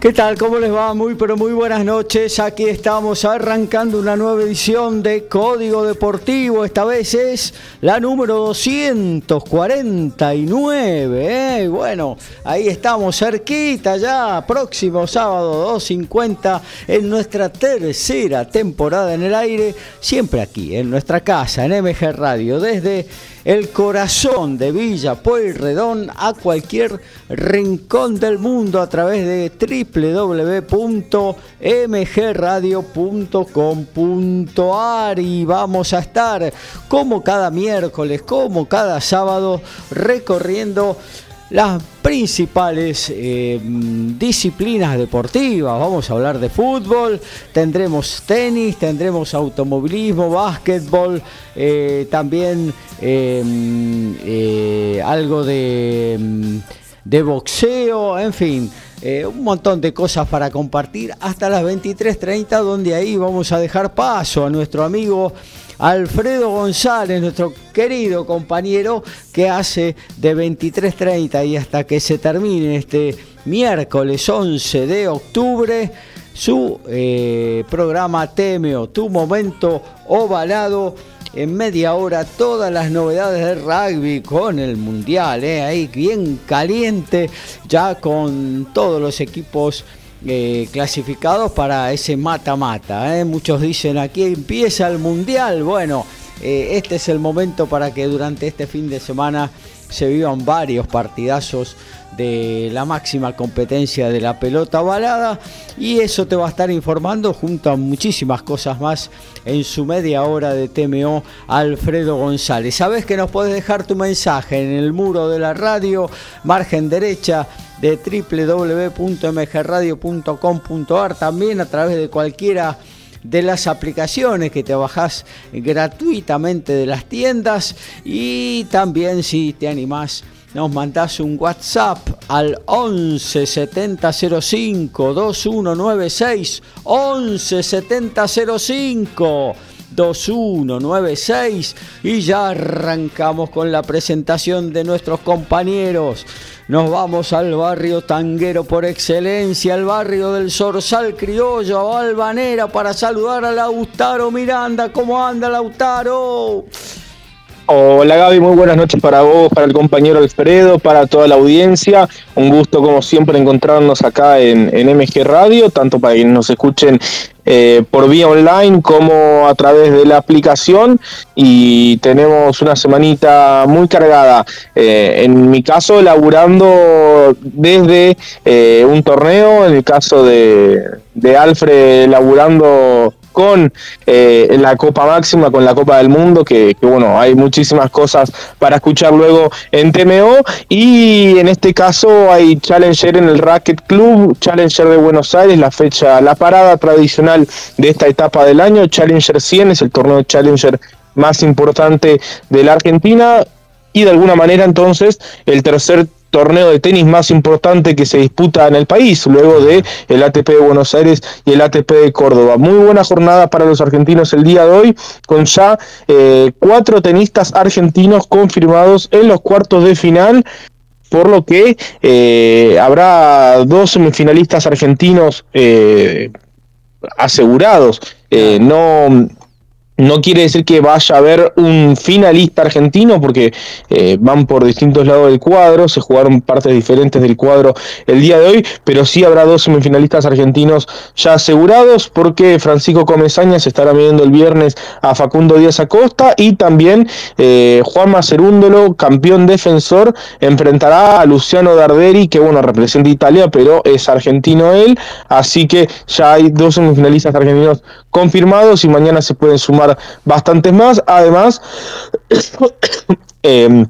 ¿Qué tal? ¿Cómo les va? Muy pero muy buenas noches. Aquí estamos arrancando una nueva edición de Código Deportivo. Esta vez es la número 249. ¿eh? Bueno, ahí estamos cerquita ya. Próximo sábado 2.50 en nuestra tercera temporada en el aire. Siempre aquí, en nuestra casa, en MG Radio. Desde el corazón de Villa Pueyrredón a cualquier rincón del mundo a través de www.mgradio.com.ar y vamos a estar como cada miércoles, como cada sábado recorriendo las principales eh, disciplinas deportivas. Vamos a hablar de fútbol, tendremos tenis, tendremos automovilismo, básquetbol, eh, también eh, algo de, de, boxeo, en fin. Un montón de cosas para compartir hasta las 23.30 donde ahí vamos a dejar paso a nuestro amigo Alfredo González, nuestro querido compañero, que hace de 23.30 y hasta que se termine este miércoles 11 de octubre su eh, programa Temeo, tu momento ovalado. En media hora todas las novedades del rugby con el mundial, eh, ahí bien caliente, ya con todos los equipos eh, clasificados para ese mata-mata. ¿eh? Muchos dicen aquí empieza el mundial. Bueno, eh, este es el momento para que durante este fin de semana se vivan varios partidazos de la máxima competencia de la pelota balada y eso te va a estar informando junto a muchísimas cosas más en su media hora de TMO Alfredo González. Sabes que nos puedes dejar tu mensaje en el muro de la radio, margen derecha de www.mgradio.com.ar, también a través de cualquiera de las aplicaciones que te bajás gratuitamente de las tiendas y también si te animás nos mandás un WhatsApp al 11 70 05 2196 11 70 05 2196 y ya arrancamos con la presentación de nuestros compañeros. Nos vamos al barrio tanguero por excelencia, al barrio del Sorsal Criollo, a Albanera, para saludar a Lautaro Miranda. ¿Cómo anda Lautaro? Hola Gaby, muy buenas noches para vos, para el compañero Alfredo, para toda la audiencia. Un gusto como siempre encontrarnos acá en, MG Radio, tanto para que nos escuchen eh, por vía online como a través de la aplicación y tenemos una semanita muy cargada. Eh, en mi caso, laburando desde eh, un torneo, en el caso de, de Alfred, laburando con eh, la Copa Máxima, con la Copa del Mundo, que, bueno, hay muchísimas cosas para escuchar luego en TMO. Y en este caso hay Challenger en el Racket Club, Challenger de Buenos Aires, la fecha, la parada tradicional de esta etapa del año. Challenger 100 es el torneo Challenger más importante de la Argentina. Y de alguna manera entonces el tercer torneo de tenis más importante que se disputa en el país, luego de el ATP de Buenos Aires y el ATP de Córdoba. Muy buena jornada para los argentinos el día de hoy, con ya eh, cuatro tenistas argentinos confirmados en los cuartos de final por lo que eh, habrá dos semifinalistas argentinos eh, asegurados. no no quiere decir que vaya a haber un finalista argentino porque eh, van por distintos lados del cuadro, se jugaron partes diferentes del cuadro el día de hoy, pero sí habrá dos semifinalistas argentinos ya asegurados porque Francisco Comesaña se estará midiendo el viernes a Facundo Díaz Acosta y también eh, Juan Macerúndolo, campeón defensor, enfrentará a Luciano Darderi, que bueno, representa Italia, pero es argentino él, así que ya hay dos semifinalistas argentinos confirmados y mañana se pueden sumar bastantes más. Además, em,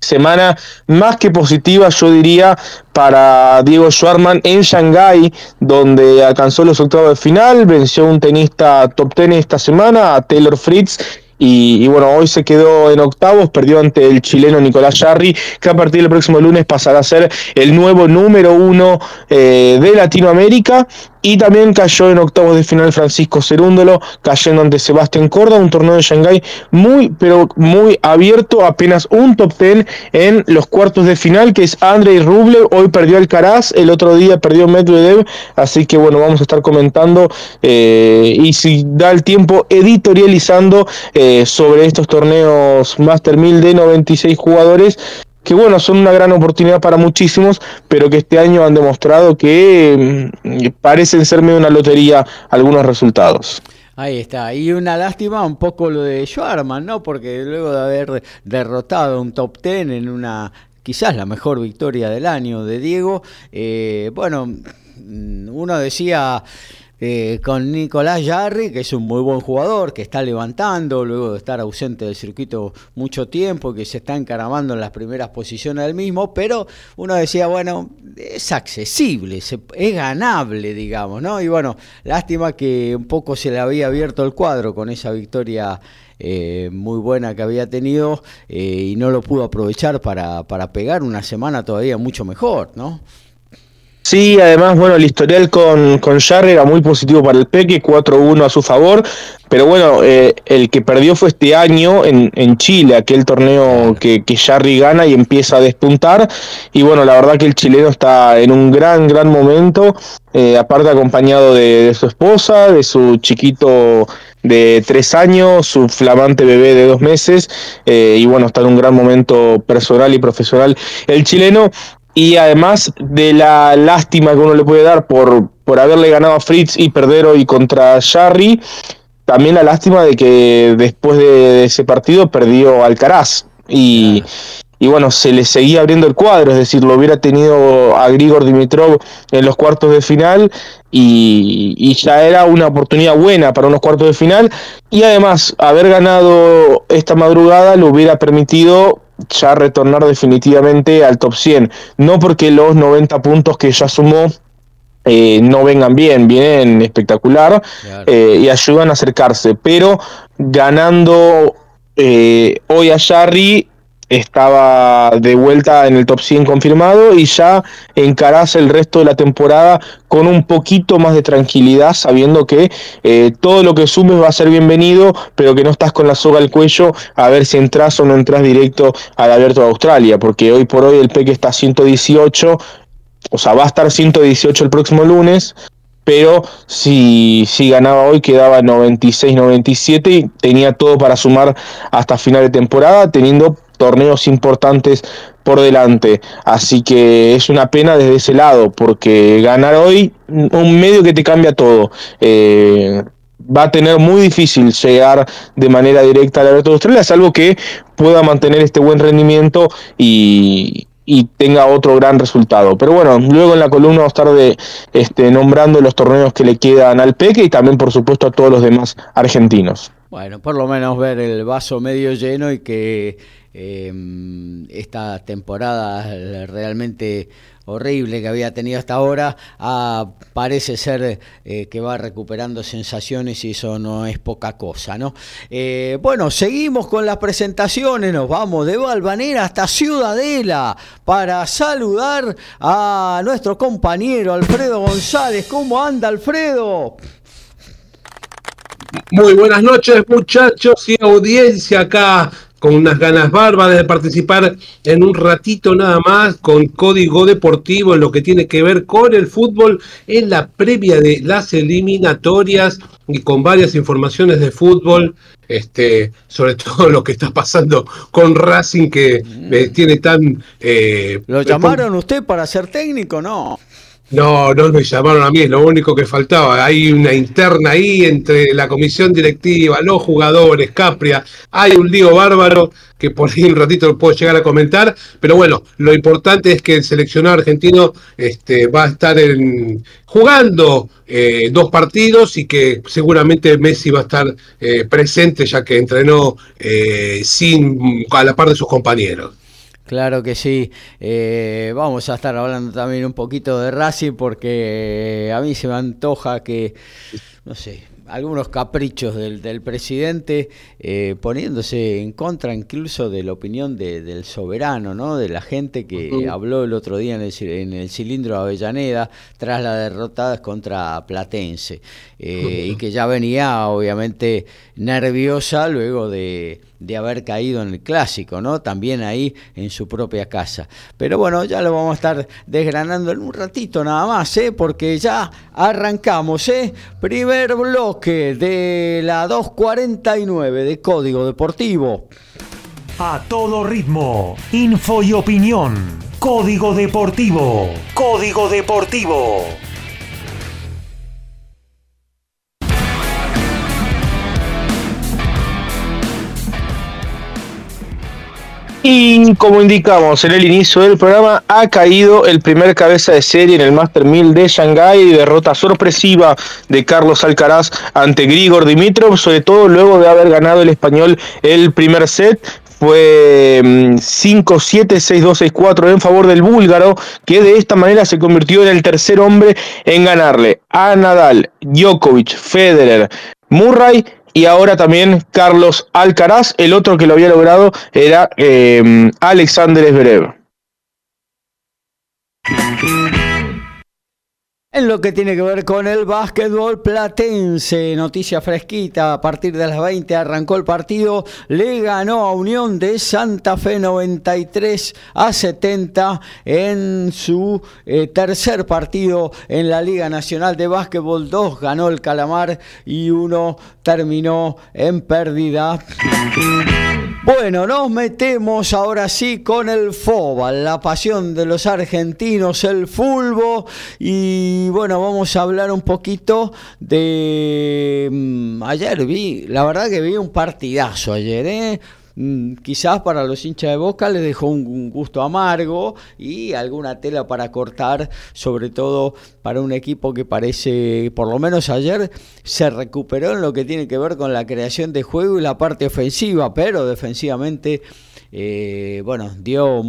semana más que positiva, yo diría, para Diego Schwarman en Shanghái, donde alcanzó los octavos de final, venció un tenista top ten esta semana, a Taylor Fritz, y, bueno, hoy se quedó en octavos, perdió ante el chileno Nicolás Jarry, que a partir del próximo lunes pasará a ser el nuevo número uno eh, de Latinoamérica. Y también cayó en octavos de final Francisco Cerúndolo, cayendo ante Sebastián Corda, un torneo de Shanghái muy, pero muy abierto, apenas un top ten en los cuartos de final, que es Andrei Rublev, hoy perdió Alcaraz, el otro día perdió Medvedev, así que bueno, vamos a estar comentando eh, y si da el tiempo editorializando eh, sobre estos torneos Master 1000 de 96 jugadores que bueno, son una gran oportunidad para muchísimos, pero que este año han demostrado que mm, parecen ser medio una lotería algunos resultados. Ahí está, y una lástima un poco lo de Schwarman, ¿no? Porque luego de haber derrotado un top ten en una quizás la mejor victoria del año de Diego, eh, bueno, mm, uno decía eh, con Nicolás Jarry, que es un muy buen jugador, que está levantando luego de estar ausente del circuito mucho tiempo, que se está encaramando en las primeras posiciones del mismo, pero uno decía, bueno, es accesible, es ganable, digamos, ¿no? Y bueno, lástima que un poco se le había abierto el cuadro con esa victoria. Eh, muy buena que había tenido eh, y no lo pudo aprovechar para, para pegar una semana todavía mucho mejor, ¿no? Sí, además, bueno, el historial con, con Jarry era muy positivo para el Peque, 4-1 a su favor, pero bueno, eh, el que perdió fue este año en, en Chile, aquel torneo que, que Jarry gana y empieza a despuntar, y bueno, la verdad que el chileno está en un gran, gran momento, eh, aparte acompañado de, su esposa, de su chiquito de tres años, su flamante bebé de dos meses, eh, y bueno, está en un gran momento personal y profesional. El chileno y además de la lástima que uno le puede dar por, por haberle ganado a Fritz y perder hoy contra Jarry, también la lástima de que después de ese partido perdió Alcaraz. Y, y bueno, se le seguía abriendo el cuadro, es decir, lo hubiera tenido a Grigor Dimitrov en los cuartos de final y, y, ya era una oportunidad buena para unos cuartos de final y además haber ganado esta madrugada lo hubiera permitido ya retornar definitivamente al top 100. No porque los 90 puntos que ya sumó eh, no vengan bien, vienen espectacular eh, y ayudan a acercarse, pero ganando eh, hoy a Jarry estaba de vuelta en el top 100 confirmado y ya encarás el resto de la temporada con un poquito más de tranquilidad, sabiendo que eh, todo lo que sumes va a ser bienvenido, pero que no estás con la soga al cuello a ver si entras o no entras directo al abierto de Australia, porque hoy por hoy el PEC está a 118, o sea, va a estar 118 el próximo lunes, pero si, si ganaba hoy quedaba 96-97 y tenía todo para sumar hasta final de temporada, teniendo torneos importantes por delante. Así que es una pena desde ese lado, porque ganar hoy, un medio que te cambia todo. Eh, va a tener muy difícil llegar de manera directa al Abierto de Australia, salvo que pueda mantener este buen rendimiento y, tenga otro gran resultado. Pero bueno, luego en la columna vamos a estar de, este, nombrando los torneos que le quedan al Peque y también por supuesto a todos los demás argentinos. Bueno, por lo menos ver el vaso medio lleno y que eh, esta temporada realmente horrible que había tenido hasta ahora, ah, parece ser eh, que va recuperando sensaciones y eso no es poca cosa, ¿no? Eh, bueno, seguimos con las presentaciones, nos vamos de Valvanera hasta Ciudadela para saludar a nuestro compañero Alfredo González. ¿Cómo anda Alfredo? Muy buenas noches muchachos y audiencia acá con unas ganas bárbaras de participar en un ratito nada más con código deportivo en lo que tiene que ver con el fútbol en la previa de las eliminatorias y con varias informaciones de fútbol, este, sobre todo lo que está pasando con Racing que eh, tiene tan... Eh, ¿Lo llamaron usted para ser técnico? No. No, no me llamaron a mí, es lo único que faltaba. Hay una interna ahí entre la comisión directiva, los jugadores, Capria. Hay un lío bárbaro que por ahí un ratito lo puedo llegar a comentar. Pero bueno, lo importante es que el seleccionado argentino este, va a estar en, jugando eh, dos partidos y que seguramente Messi va a estar eh, presente ya que entrenó eh, sin a la par de sus compañeros. Claro que sí. Eh, vamos a estar hablando también un poquito de Racing porque a mí se me antoja que, no sé, algunos caprichos del, del presidente, eh, poniéndose en contra incluso de la opinión del soberano, ¿no? de la gente que habló el otro día en el, en el, cilindro de Avellaneda tras la derrota contra Platense, eh, y que ya venía obviamente nerviosa luego de, de haber caído en el clásico, ¿no? También ahí en su propia casa. Pero bueno, ya lo vamos a estar desgranando en un ratito nada más, ¿eh? Porque ya arrancamos, ¿eh? Primer de la 249 de Código Deportivo. A todo ritmo, info y opinión. Código Deportivo. Código Deportivo. Y como indicamos en el inicio del programa, ha caído el primer cabeza de serie en el Master 1000 de Shanghái, derrota sorpresiva de Carlos Alcaraz ante Grigor Dimitrov, sobre todo luego de haber ganado el español el primer set. Fue 5-7, 6-2, 6-4 en favor del búlgaro, que de esta manera se convirtió en el tercer hombre en ganarle a Nadal, Djokovic, Federer, Murray y ahora también Carlos Alcaraz. El otro que lo había logrado era eh, Alexander Zverev. En lo que tiene que ver con el básquetbol platense, noticia fresquita, a partir de las 20 arrancó el partido, le ganó a Unión de Santa Fe 93 a 70 en su eh, tercer partido en la Liga Nacional de Básquetbol, dos ganó el Calamar y uno terminó en pérdida. Bueno, nos metemos ahora sí con el FOBA, la pasión de los argentinos, el fulbo. Y bueno, vamos a hablar un poquito de... Mm, ayer vi, la verdad que vi un partidazo ayer, ¿eh? Mm, quizás para los hinchas de Boca les dejó un, gusto amargo y alguna tela para cortar, sobre todo para un equipo que parece, por lo menos ayer, se recuperó en lo que tiene que ver con la creación de juego y la parte ofensiva, pero defensivamente, eh, bueno, dio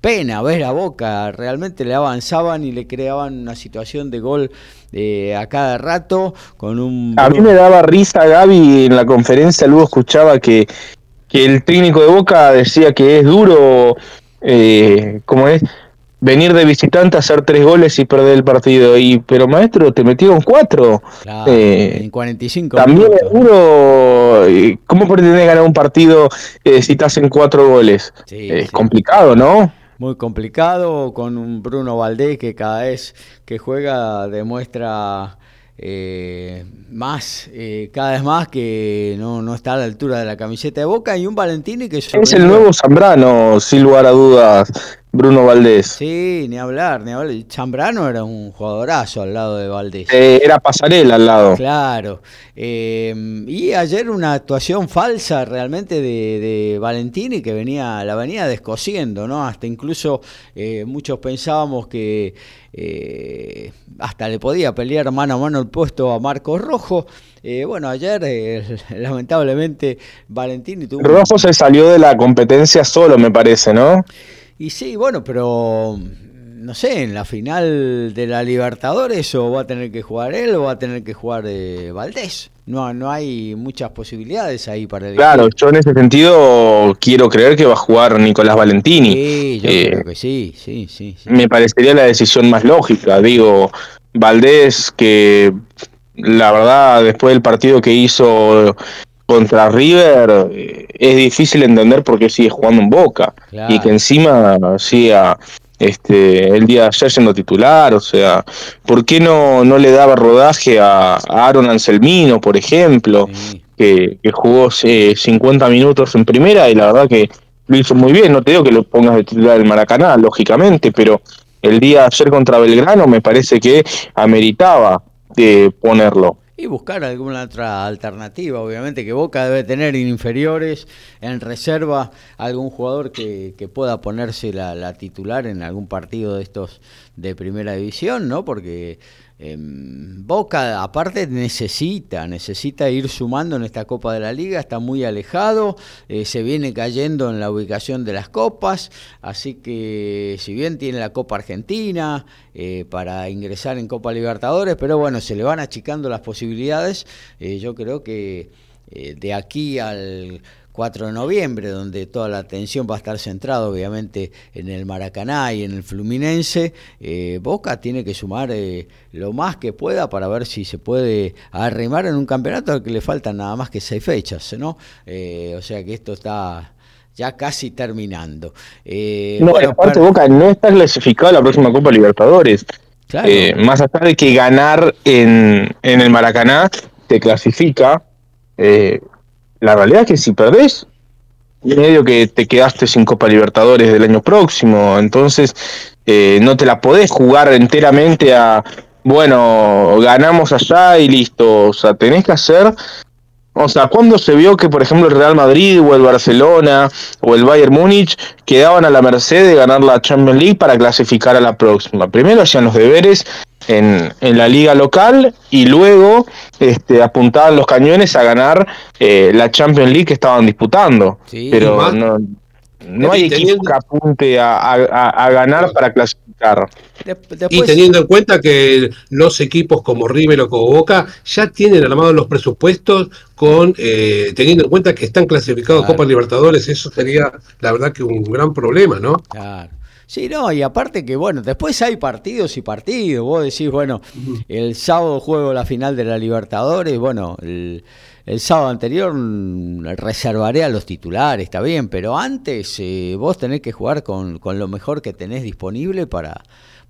pena ver a Boca, realmente le avanzaban y le creaban una situación de gol eh, a cada rato con un... A mí me daba risa Gaby en la conferencia, luego escuchaba que que el técnico de Boca decía que es duro, eh, como es, venir de visitante a hacer tres goles y perder el partido. Y pero maestro, te metieron cuatro. Eh, en 45 También es duro. ¿Cómo pretendés ganar un partido eh, si te hacen cuatro goles? es complicado, ¿no? Muy complicado con un Bruno Valdés que cada vez que juega demuestra eh, más, eh, cada vez más que no, no, está a la altura de la camiseta de Boca y un Valentini que es el nuevo Zambrano, sin lugar a dudas. Bruno Valdés. Sí, ni hablar, ni hablar. Chambrano era un jugadorazo al lado de Valdés. Eh, era pasarela al lado. Claro. Eh, y ayer una actuación falsa realmente de, de, Valentini que venía, la venía descosiendo, ¿no? Hasta incluso eh, muchos pensábamos que hasta le podía pelear mano a mano el puesto a Marcos Rojo. bueno, ayer lamentablemente Valentini tuvo... Rojo se salió de la competencia solo, me parece, ¿no? Y sí, bueno, pero no sé, en la final de la Libertadores o va a tener que jugar él o va a tener que jugar eh, Valdés. No, no hay muchas posibilidades ahí para el Claro, yo en ese sentido quiero creer que va a jugar Nicolás Valentini. Sí, yo creo eh, que sí, sí, sí, sí. Me parecería la decisión más lógica. Digo, Valdés, que la verdad, después del partido que hizo contra River eh, es difícil entender por qué sigue jugando en Boca. Y que encima siga este, el día de ayer siendo titular, o sea, ¿por qué no, no le daba rodaje a, Aaron Anselmino, por ejemplo, que, jugó 50 minutos en primera y la verdad que lo hizo muy bien, no te digo que lo pongas de titular el Maracaná, lógicamente, pero el día de ayer contra Belgrano me parece que ameritaba de ponerlo. Y buscar alguna otra alternativa, obviamente, que Boca debe tener en inferiores, en reserva, algún jugador que, que pueda ponerse la, la, titular en algún partido de estos de primera división, ¿no? Porque Boca aparte necesita, necesita ir sumando en esta Copa de la Liga, está muy alejado, eh, se viene cayendo en la ubicación de las copas, así que si bien tiene la Copa Argentina eh, para ingresar en Copa Libertadores, pero bueno, se le van achicando las posibilidades, eh, yo creo que de aquí al 4 de noviembre, donde toda la atención va a estar centrada obviamente en el Maracaná y en el Fluminense, eh, Boca tiene que sumar eh, lo más que pueda para ver si se puede arrimar en un campeonato al que le faltan nada más que seis fechas, ¿no? Eh, o sea que esto está ya casi terminando. no, aparte Boca no está clasificado a la próxima Copa Libertadores. más allá de que ganar en, en el Maracaná te clasifica, eh, la realidad es que si perdés, medio que te quedaste sin Copa Libertadores del año próximo, entonces eh, no te la podés jugar enteramente a, bueno, ganamos allá y listo, o sea, tenés que hacer, o sea, cuando se vio que, por ejemplo, el Real Madrid o el Barcelona o el Bayern Múnich quedaban a la merced de ganar la Champions League para clasificar a la próxima? Primero hacían los deberes en, en la liga local y luego este, apuntaban los cañones a ganar eh, la Champions League que estaban disputando. Pero no, no hay equipo que apunte a, ganar para clasificar. Y teniendo en cuenta que los equipos como River o como Boca ya tienen armados los presupuestos con eh, teniendo en cuenta que están clasificados Copa Libertadores, eso sería la verdad que un gran problema, ¿no? Claro. Sí, no, y aparte que, bueno, después hay partidos y partidos. Vos decís, bueno, el sábado juego la final de la Libertadores, bueno, el, sábado anterior mm, reservaré a los titulares, está bien, pero antes eh, vos tenés que jugar con, con lo mejor que tenés disponible para,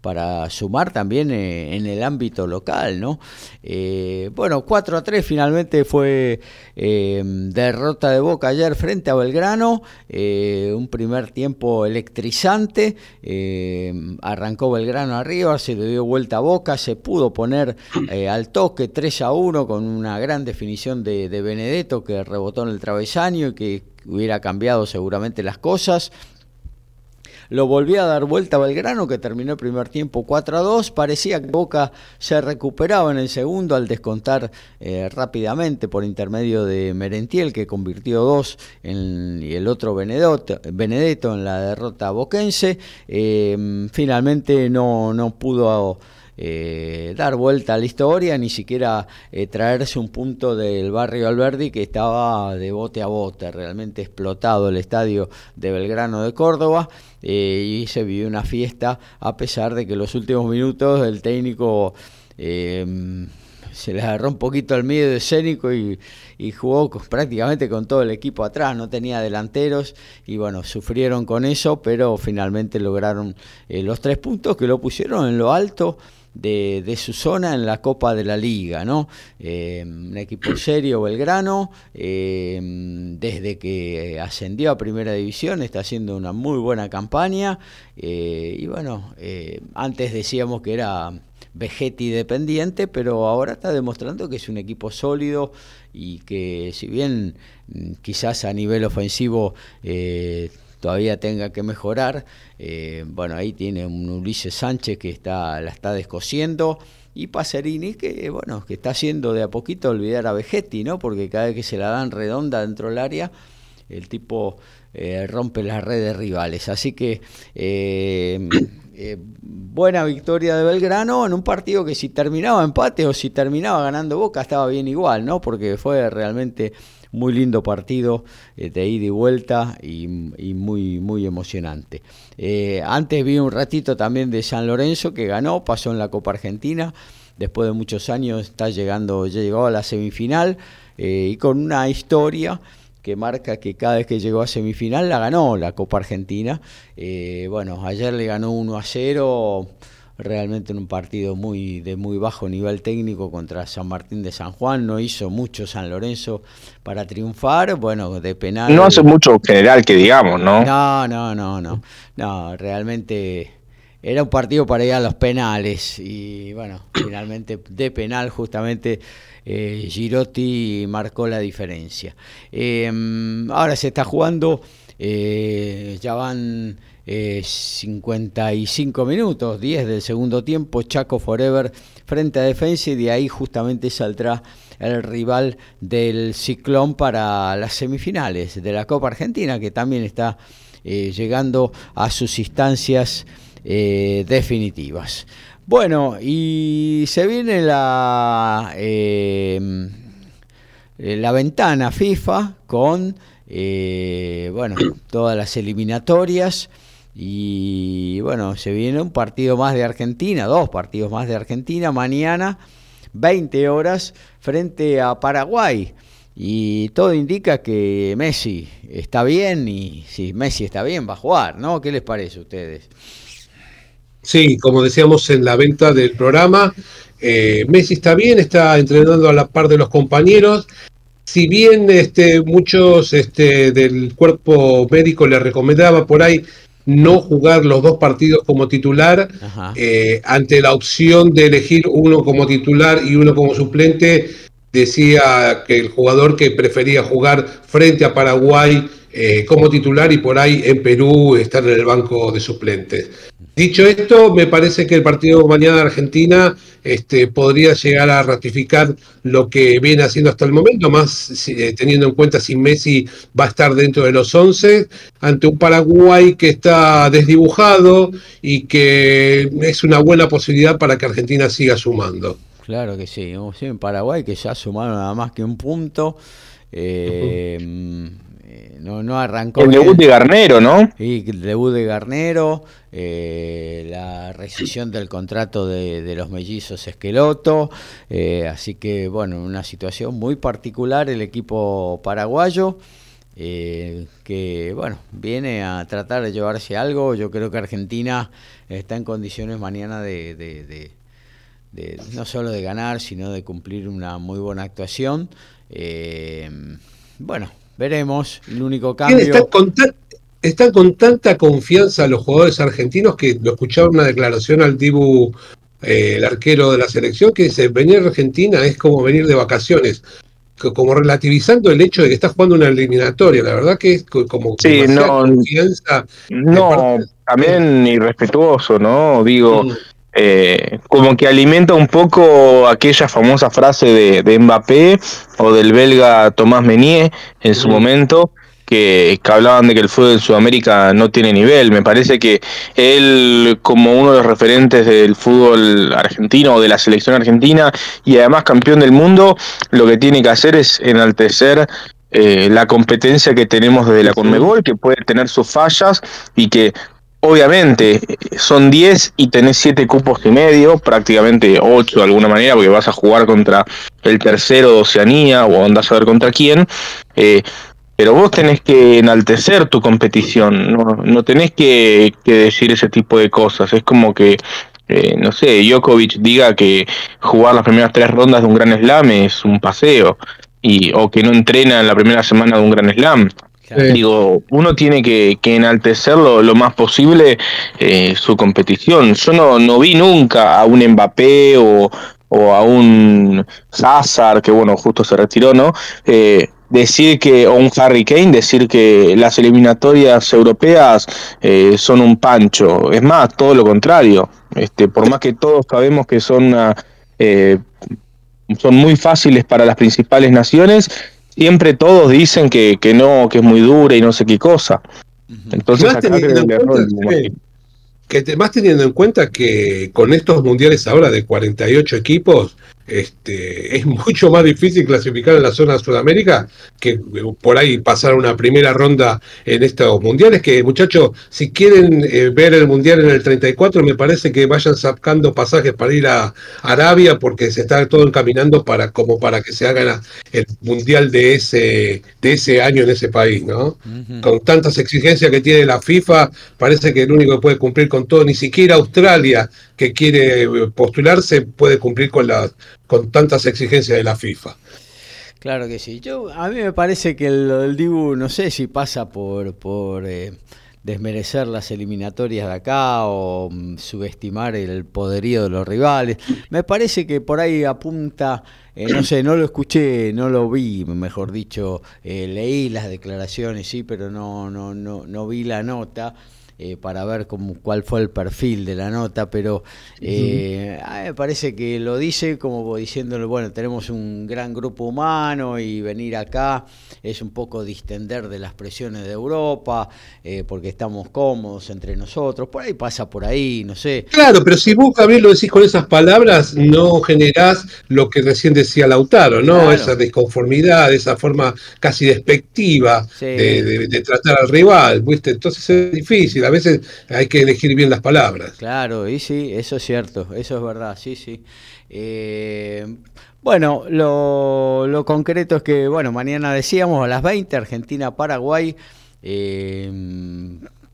para sumar también eh, en el ámbito local, ¿no? Eh, bueno, 4 a 3 finalmente fue eh, derrota de Boca ayer frente a Belgrano, un primer tiempo electrizante, arrancó Belgrano arriba, se le dio vuelta a Boca, se pudo poner al toque 3 a 1 con una gran definición de, de Benedetto que rebotó en el travesaño y que hubiera cambiado seguramente las cosas lo volvió a dar vuelta a Belgrano, que terminó el primer tiempo 4 a 2. Parecía que Boca se recuperaba en el segundo al descontar eh, rápidamente por intermedio de Merentiel, que convirtió dos en, y el otro Benedetto, Benedetto en la derrota boquense. Eh, finalmente no, no pudo eh, dar vuelta a la historia, ni siquiera eh, traerse un punto del barrio Alberdi que estaba de bote a bote, realmente explotado el estadio de Belgrano de Córdoba eh, y se vivió una fiesta a pesar de que los últimos minutos el técnico se le agarró un poquito el miedo escénico y jugó prácticamente con todo el equipo atrás, no tenía delanteros y bueno, sufrieron con eso, pero finalmente lograron los tres puntos que lo pusieron en lo alto de, su zona en la Copa de la Liga, ¿no? Eh, un equipo serio, Belgrano, eh, desde que ascendió a Primera División, está haciendo una muy buena campaña. Eh, y bueno, antes decíamos que era Vegetti dependiente, pero ahora está demostrando que es un equipo sólido y que si bien mm, quizás a nivel ofensivo todavía tenga que mejorar. Eh, bueno, ahí tiene un Ulises Sánchez que está, la está descosiendo. Y Pacerini que, bueno, que está haciendo de a poquito olvidar a Vegetti, ¿no? Porque cada vez que se la dan redonda dentro del área, el tipo eh, rompe las redes rivales. Así que eh, buena victoria de Belgrano en un partido que si terminaba empate o si terminaba ganando Boca estaba bien igual, ¿no? Porque fue realmente muy lindo partido eh, de ida y vuelta y, muy, muy emocionante. Eh, antes vi un ratito también de San Lorenzo que ganó, pasó en la Copa Argentina, después de muchos años está llegando, ya llegó a la semifinal eh, y con una historia que marca que cada vez que llegó a semifinal la ganó la Copa Argentina. Bueno, ayer le ganó 1 a 0 realmente en un partido muy de muy bajo nivel técnico contra San Martín de San Juan, no hizo mucho San Lorenzo para triunfar, bueno, de penal. No hace mucho general que digamos, ¿no? No, no, no, no. No, realmente era un partido para ir a los penales y bueno, finalmente de penal justamente eh, Girotti marcó la diferencia. Em, ahora se está jugando, eh, ya van 55 eh, minutos, 10 del segundo tiempo, Chaco Forever frente a Defensa y de ahí justamente saldrá el rival del Ciclón para las semifinales de la Copa Argentina, que también está eh, llegando a sus instancias eh, definitivas. Bueno, y se viene la, la ventana FIFA con bueno, todas las eliminatorias. Y bueno, se viene un partido más de Argentina, dos partidos más de Argentina mañana, 20 horas, frente a Paraguay. Y todo indica que Messi está bien y si Messi está bien va a jugar, ¿no? ¿Qué les parece a ustedes? Sí, como decíamos en la venta del programa, eh, Messi está bien, está entrenando a la par de los compañeros. Si bien este, muchos este, del cuerpo médico le recomendaba por ahí no jugar los dos partidos como titular eh, ante la opción de elegir uno como titular y uno como suplente decía que el jugador que prefería jugar frente a Paraguay eh, como titular y por ahí en Perú estar en el banco de suplentes. Dicho esto, me parece que el partido mañana de Argentina este, podría llegar a ratificar lo que viene haciendo hasta el momento, más eh, teniendo en cuenta si Messi va a estar dentro de los 11, ante un Paraguay que está desdibujado y que es una buena posibilidad para que Argentina siga sumando. Claro que sí, en Paraguay que ya sumaron nada más que un punto. Eh, no, no arrancó. El debut de Garnero, ¿no? Sí, el debut de Garnero, eh, la rescisión del contrato de, los mellizos Esqueloto, eh, así que bueno, una situación muy particular el equipo paraguayo. Eh, que bueno, viene a tratar de llevarse algo. Yo creo que Argentina está en condiciones mañana de, de, de no solo de ganar, sino de cumplir una muy buena actuación. bueno, Veremos, el único cambio. Están con, tanta confianza los jugadores argentinos que lo escuchaba una declaración al Dibu, eh, el arquero de la selección, que dice: venir a Argentina es como venir de vacaciones como relativizando el hecho de que está jugando una eliminatoria, la verdad que es como sí, no, confianza. No, también irrespetuoso, ¿no? Digo, mm. Eh, como que alimenta un poco aquella famosa frase de, Mbappé o del belga Tomás Menier en su momento, que, hablaban de que el fútbol en Sudamérica no tiene nivel. Me parece que él, como uno de los referentes del fútbol argentino o de la selección argentina y además campeón del mundo, lo que tiene que hacer es enaltecer eh, la competencia que tenemos desde la Conmebol, que puede tener sus fallas y que obviamente son 10 y tenés 7 cupos y medio, prácticamente 8 de alguna manera, porque vas a jugar contra el tercero de Oceanía o andás a ver contra quién. Eh, pero vos tenés que enaltecer tu competición, no, tenés que, decir ese tipo de cosas. Es como que, eh, no sé, Djokovic diga que jugar las primeras tres rondas de un gran slam es un paseo, y, o que no entrena en la primera semana de un gran slam. Digo, uno tiene que, que enaltecer lo, más posible eh, su competición. Yo no, no vi nunca a un Mbappé o, a un Hazard, que bueno, justo se retiró, ¿no? Eh, decir que, o un Harry Kane, decir que las eliminatorias europeas eh, son un pancho. Es más, todo lo contrario. Este, por más que todos sabemos que son son muy fáciles para las principales naciones, siempre todos dicen que, que no, que es muy dura y no sé qué cosa. Entonces, más teniendo, en cuenta, que, más teniendo en cuenta que con estos mundiales ahora de 48 equipos, este, es mucho más difícil clasificar en la zona de Sudamérica que por ahí pasar una primera ronda en estos mundiales. Que muchachos, si quieren eh, ver el mundial en el 34, me parece que vayan sacando pasajes para ir a Arabia porque se está todo encaminando para como para que se haga el mundial de ese de ese año en ese país, ¿no? Con tantas exigencias que tiene la FIFA, parece que el único que puede cumplir con todo, ni siquiera Australia que quiere postularse puede cumplir con las con tantas exigencias de la FIFA. Claro que sí. Yo a mí me parece que el, Dibu no sé si pasa por por eh, desmerecer las eliminatorias de acá o mm, subestimar el poderío de los rivales. Me parece que por ahí apunta, eh, no sé, no lo escuché, no lo vi, mejor dicho, eh, leí las declaraciones, sí, pero no, no, no, no vi la nota. Eh, para ver cómo, cuál fue el perfil de la nota, pero eh, me parece que lo dice como diciéndole, bueno, tenemos un gran grupo humano y venir acá es un poco distender de las presiones de Europa, eh, porque estamos cómodos entre nosotros, por ahí pasa por ahí, no sé. Claro, pero si vos, Gabriel, lo decís con esas palabras, no generás lo que recién decía Lautaro, ¿no? Esa desconformidad, esa forma casi despectiva de, de, tratar al rival, ¿viste? Entonces es difícil veces hay que elegir bien las palabras. Claro, y sí, eso es cierto, eso es verdad, sí, sí. Eh, bueno, lo, concreto es que, bueno, mañana decíamos a las 20, Argentina-Paraguay. Eh,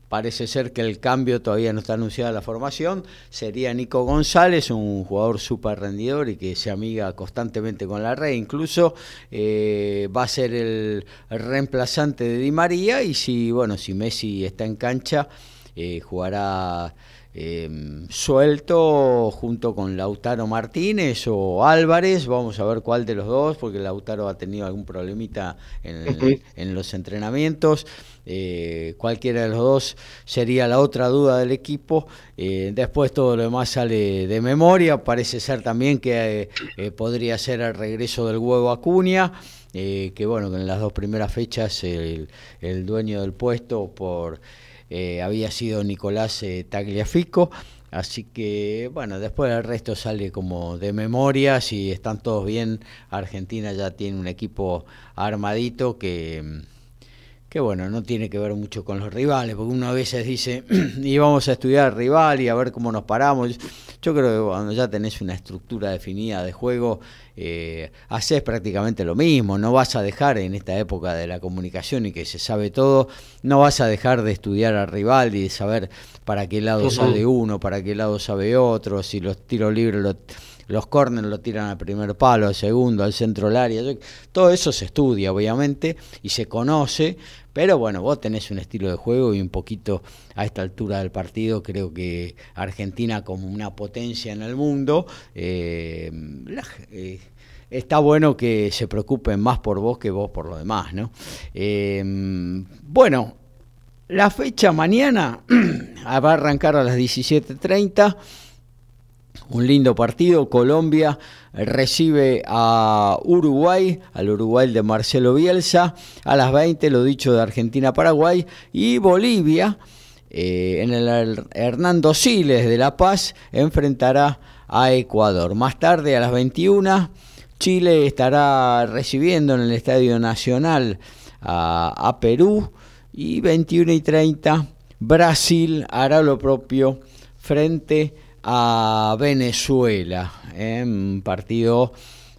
Parece ser que el cambio todavía no está anunciada la formación. Sería Nico González, un jugador súper rendidor y que se amiga constantemente con la red. Incluso eh, va a ser el, reemplazante de Di María y si, bueno, si Messi está en cancha, eh, jugará eh, suelto junto con Lautaro Martínez o Álvarez. Vamos a ver cuál de los dos, porque Lautaro ha tenido algún problemita en, en los entrenamientos. Eh, cualquiera de los dos sería la otra duda del equipo. Eh, después todo lo demás sale de memoria. Parece ser también que eh, podría ser el regreso del huevo Acuña. que bueno, que en las dos primeras fechas el, dueño del puesto por había sido Nicolás Tagliafico. Así que, bueno, después el resto sale como de memoria. Si están todos bien, Argentina ya tiene un equipo armadito que que bueno, no tiene que ver mucho con los rivales, porque uno a veces dice, y vamos a estudiar al rival y a ver cómo nos paramos. Yo creo que cuando ya tenés una estructura definida de juego, eh, haces prácticamente lo mismo, no vas a dejar en esta época de la comunicación y que se sabe todo, no vas a dejar de estudiar al rival y de saber para qué lado sale uno, para qué lado sabe otro, si los tiros libres los los corners lo tiran al primer palo, al segundo, al centro del área. Todo eso se estudia, obviamente, y se conoce, pero bueno, vos tenés un estilo de juego y un poquito a esta altura del partido, creo que Argentina como una potencia en el mundo, eh, eh, está bueno que se preocupen más por vos que vos por lo demás, ¿no? Eh, bueno, la fecha mañana va a arrancar a las 17.30 un lindo partido. Colombia recibe a Uruguay, al Uruguay de Marcelo Bielsa, a las 20, lo dicho de Argentina-Paraguay, y Bolivia, eh, en el Hernando Siles de La Paz, enfrentará a Ecuador. Más tarde, a las 21, Chile estará recibiendo en el Estadio Nacional a, Perú, y 21 y 30, Brasil hará lo propio frente a a Venezuela, ¿eh? un partido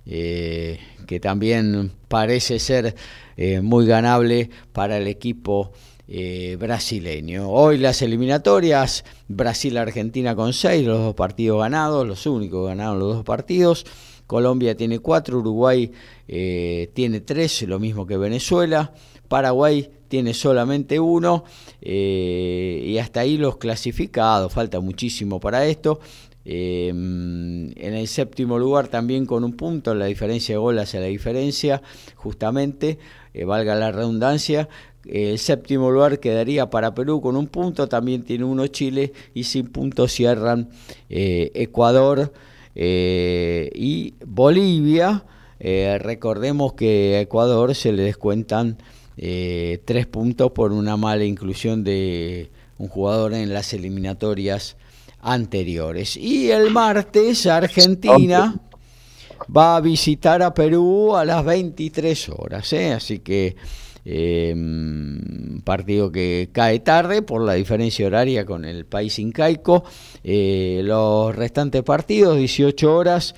eh, que también parece ser eh, muy ganable para el equipo brasileño. Hoy las eliminatorias, Brasil-Argentina con seis, los dos partidos ganados, los únicos ganaron los dos partidos. Colombia tiene cuatro, Uruguay tiene tres, lo mismo que Venezuela. Paraguay tiene solamente uno eh, y hasta ahí los clasificados, falta muchísimo para esto. Eh, en el séptimo lugar también con un punto, la diferencia de gol hace la diferencia, justamente, eh, valga la redundancia. El séptimo lugar quedaría para Perú con un punto, también tiene uno Chile y sin punto cierran Ecuador y Bolivia. recordemos que a Ecuador se le descuentan eh, tres puntos por una mala inclusión de un jugador en las eliminatorias anteriores. Y el martes Argentina va a visitar a Perú a las 23 horas, ¿eh? así que eh, partido que cae tarde por la diferencia horaria con el país incaico. Eh, los restantes partidos, 18 horas,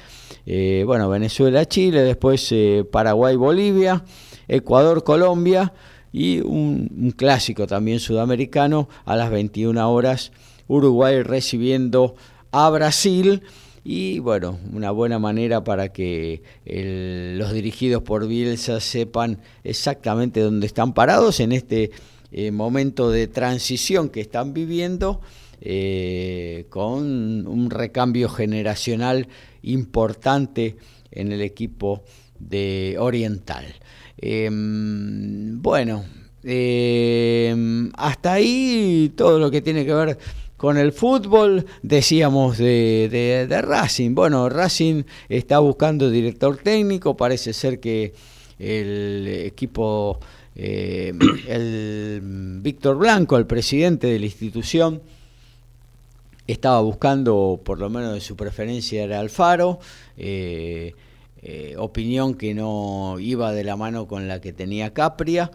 eh, bueno, Venezuela-Chile, después eh, Paraguay-Bolivia, Ecuador-Colombia y un, clásico también sudamericano a las 21 horas, Uruguay recibiendo a Brasil y bueno, una buena manera para que los dirigidos por Bielsa sepan exactamente dónde están parados en este eh, momento de transición que están viviendo eh, con un recambio generacional importante en el equipo de Oriental. Eh, bueno, eh, hasta ahí todo lo que tiene que ver con el fútbol, decíamos de, de, Racing. Bueno, Racing está buscando director técnico, parece ser que el equipo, eh, el Víctor Blanco, el presidente de la institución, estaba buscando, por lo menos de su preferencia era Alfaro, eh, eh, opinión que no iba de la mano con la que tenía Capria.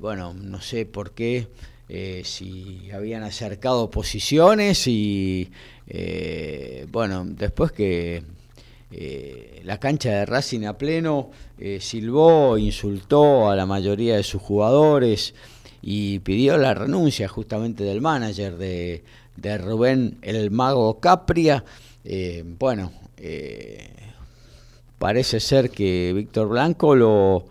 Bueno, no sé por qué eh, si habían acercado posiciones y eh, bueno, después que eh, la cancha de Racing a pleno silbó, insultó a la mayoría de sus jugadores y pidió la renuncia justamente del manager de, de Rubén el Mago Capria. bueno, parece ser que Víctor Blanco lo,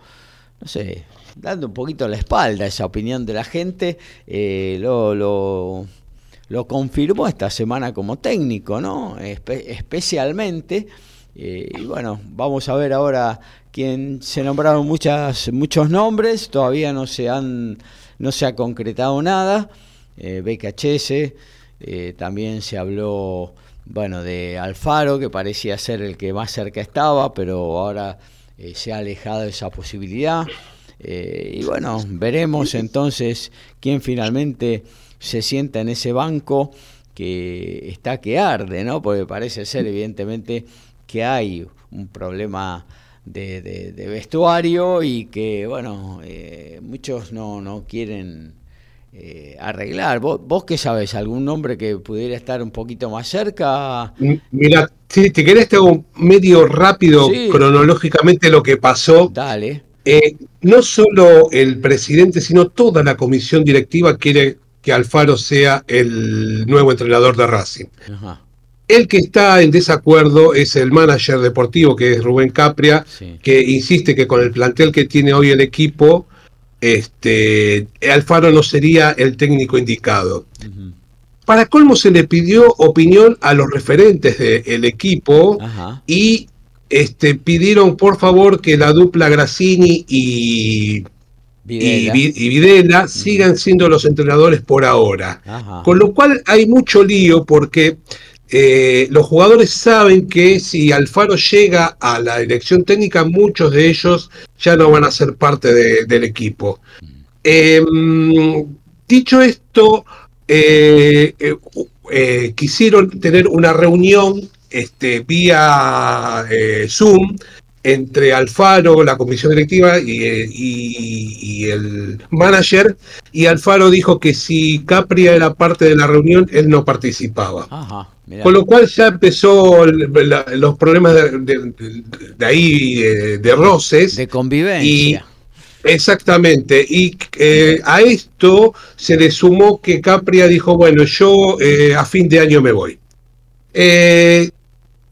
no sé, dando un poquito la espalda a esa opinión de la gente, eh, lo, lo, confirmó esta semana como técnico, ¿no? Espe especialmente. Eh, y bueno, vamos a ver ahora quién se nombraron muchas, muchos nombres, todavía no se han, no se ha concretado nada. Eh, BKHS, eh, también se habló, bueno, de Alfaro, que parecía ser el que más cerca estaba, pero ahora se ha alejado de esa posibilidad. Eh, y bueno, veremos entonces quién finalmente se sienta en ese banco que está que arde, ¿no? Porque parece ser evidentemente que hay un problema de, de, de vestuario y que, bueno, eh, muchos no, no quieren eh, arreglar. ¿Vos, ¿Vos qué sabes? ¿Algún nombre que pudiera estar un poquito más cerca? Mira, si te querés te hago medio rápido sí. cronológicamente lo que pasó. Dale. Eh, no solo el presidente, sino toda la comisión directiva quiere que Alfaro sea el nuevo entrenador de Racing. Ajá. El que está en desacuerdo es el manager deportivo, que es Rubén Capria, sí. que insiste que con el plantel que tiene hoy el equipo, este, Alfaro no sería el técnico indicado. Uh -huh. Para colmo se le pidió opinión a los referentes del equipo Ajá. y este, pidieron por favor que la dupla Grassini y Videla, y, y Videla sigan siendo los entrenadores por ahora. Ajá. Con lo cual hay mucho lío porque eh, los jugadores saben que si Alfaro llega a la elección técnica, muchos de ellos ya no van a ser parte de, del equipo. Eh, dicho esto, eh, eh, quisieron tener una reunión este, vía eh, Zoom entre Alfaro, la comisión directiva y, y, y, el manager, y Alfaro dijo que si Capria era parte de la reunión, él no participaba. Ajá, Con lo cual ya empezó la, los problemas de, de, de ahí, de, de, roces. De convivencia. Y, exactamente. Y eh, a esto se le sumó que Capria dijo, bueno, yo eh, a fin de año me voy. Eh,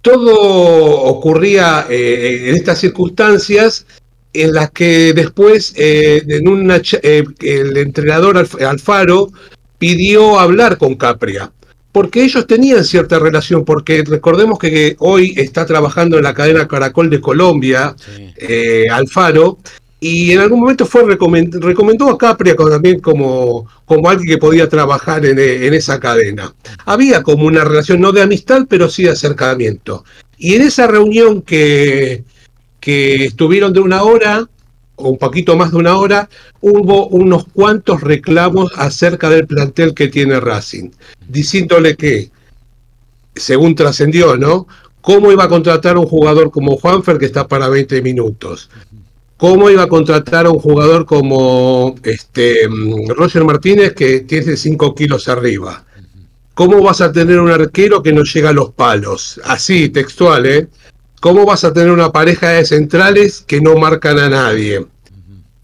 todo ocurría eh, en estas circunstancias en las que después eh, en una, eh, el entrenador Alfaro pidió hablar con Capria, porque ellos tenían cierta relación, porque recordemos que hoy está trabajando en la cadena Caracol de Colombia, sí. Alfaro, y en algún momento fue recomend, recomendó a Capria también como, como alguien que podía trabajar en, en, esa cadena. Había como una relación no de amistad, pero sí de acercamiento. Y en esa reunión que, que estuvieron de una hora, o un poquito más de una hora, hubo unos cuantos reclamos acerca del plantel que tiene Racing, diciéndole que, según trascendió, ¿no? ¿Cómo iba a contratar a un jugador como Juanfer que está para 20 minutos? ¿Cómo iba a contratar a un jugador como este, mm, Roger Martínez que tiene 5 kilos arriba? ¿Cómo vas a tener un arquero que no llega a los palos? Así, textual, ¿eh? ¿Cómo vas a tener una pareja de centrales que no marcan a nadie?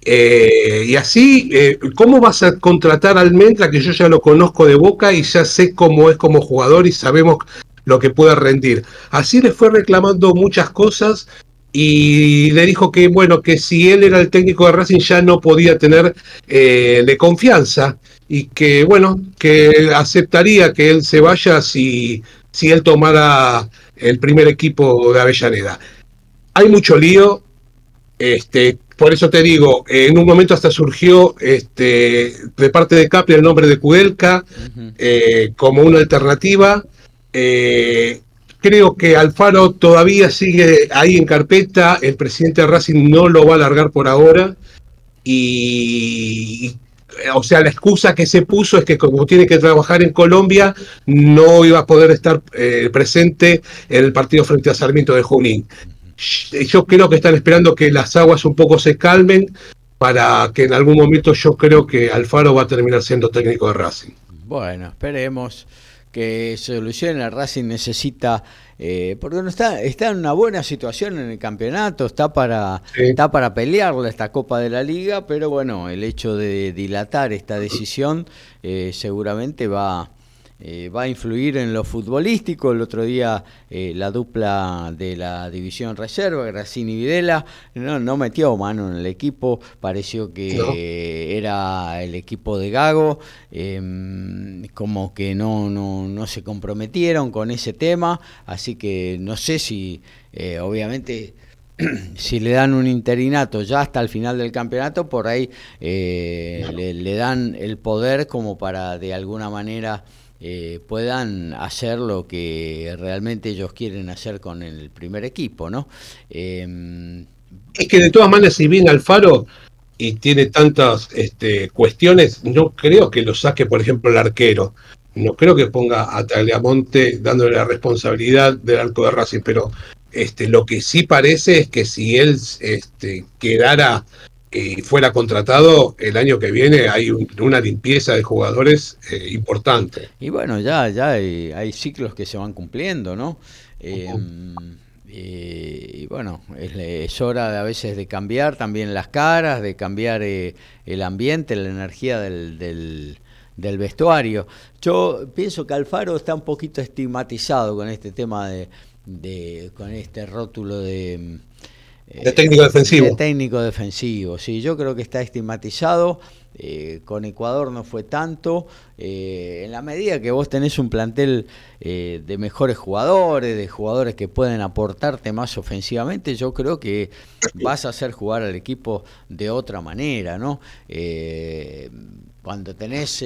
Eh, y así, eh, ¿cómo vas a contratar al Mentra que yo ya lo conozco de boca y ya sé cómo es como jugador y sabemos lo que puede rendir? Así le fue reclamando muchas cosas y le dijo que, bueno, que si él era el técnico de Racing ya no podía tener eh, de confianza y que, bueno, que aceptaría que él se vaya si, si él tomara el primer equipo de Avellaneda. Hay mucho lío, este, por eso te digo, en un momento hasta surgió este, de parte de Capri el nombre de Kudelka eh, como una alternativa. Eh, creo que Alfaro todavía sigue ahí en carpeta, el presidente de Racing no lo va a alargar por ahora. Y, o sea, la excusa que se puso es que como tiene que trabajar en Colombia, no iba a poder estar eh, presente en el partido frente a Sarmiento de Junín yo creo que están esperando que las aguas un poco se calmen para que en algún momento yo creo que Alfaro va a terminar siendo técnico de Racing. Bueno, esperemos que solucione. Racing necesita, eh, porque no está, está en una buena situación en el campeonato, está para, está para pelearla esta Copa de la Liga, pero bueno, el hecho de dilatar esta decisión eh, seguramente va eh, va a influir en lo futbolístico. El otro día eh, la dupla de la división reserva, Gracini y Videla, no, no metió mano en el equipo, pareció que era el equipo de Gago, em, como que no, no, no se comprometieron con ese tema, así que no sé si, eh, obviamente, si le dan un interinato ya hasta el final del campeonato, por ahí le, le, dan el poder como para de alguna manera eh, puedan hacer lo que realmente ellos quieren hacer con el primer equipo, ¿no? Em, es que de todas maneras, si bien Alfaro y tiene tantas este, cuestiones, no creo que lo saque, por ejemplo, el arquero. No creo que ponga a Tagliamonte dándole la responsabilidad del arco de Racing, pero este, lo que sí parece es que si él este, quedara y fuera contratado, el año que viene hay una limpieza de jugadores eh, importante. Y bueno, ya, ya hay, ciclos que se van cumpliendo, ¿no? Em, y bueno, es, hora a veces de cambiar también las caras, de cambiar eh, el ambiente, la energía del, del, vestuario. Yo pienso que Alfaro está un poquito estigmatizado con este tema de, de con este rótulo de de técnico defensivo. De técnico defensivo, sí, yo creo que está estigmatizado. Eh, con Ecuador no fue tanto. Eh, en la medida que vos tenés un plantel eh, de mejores jugadores, de jugadores que pueden aportarte más ofensivamente, yo creo que vas a hacer jugar al equipo de otra manera, ¿no? cuando tenés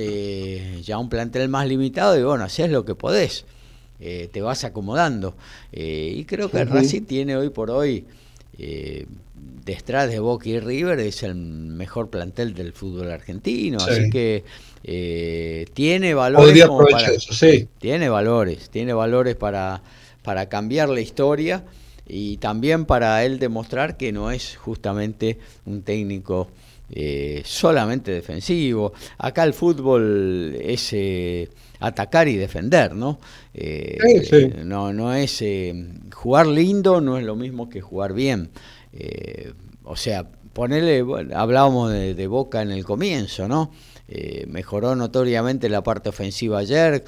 ya un plantel más limitado, y bueno, haces lo que podés, te vas acomodando. y creo que Racing tiene hoy por hoy eh, detrás de Boca y River es el mejor plantel del fútbol argentino, así que eh, tiene valores tiene valores, tiene valores para, para cambiar la historia y también para él demostrar que no es justamente un técnico eh, solamente defensivo. Acá el fútbol es eh, atacar y defender, ¿no? Eh, no, no es jugar lindo, no es lo mismo que jugar bien. o sea, ponerle, hablábamos de, de, Boca en el comienzo, ¿no? mejoró notoriamente la parte ofensiva ayer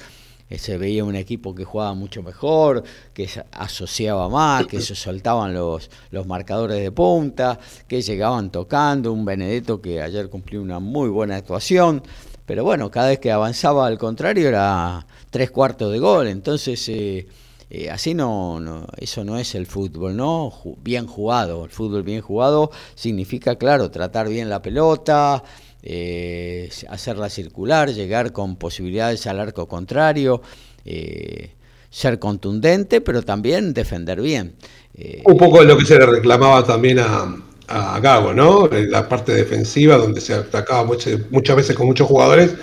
se veía un equipo que jugaba mucho mejor, que asociaba más, que se soltaban los, los marcadores de punta, que llegaban tocando, un Benedetto que ayer cumplió una muy buena actuación, pero bueno, cada vez que avanzaba al contrario era tres cuartos de gol, entonces eh, eh, así no, no, eso no es el fútbol, ¿no? Bien jugado, el fútbol bien jugado significa, claro, tratar bien la pelota, eh, hacerla circular, llegar con posibilidades al arco contrario, eh, ser contundente, pero también defender bien. Eh, Un poco de lo que se le reclamaba también a, a Gago, ¿no? La parte defensiva, donde se atacaba muchas, muchas veces con muchos jugadores,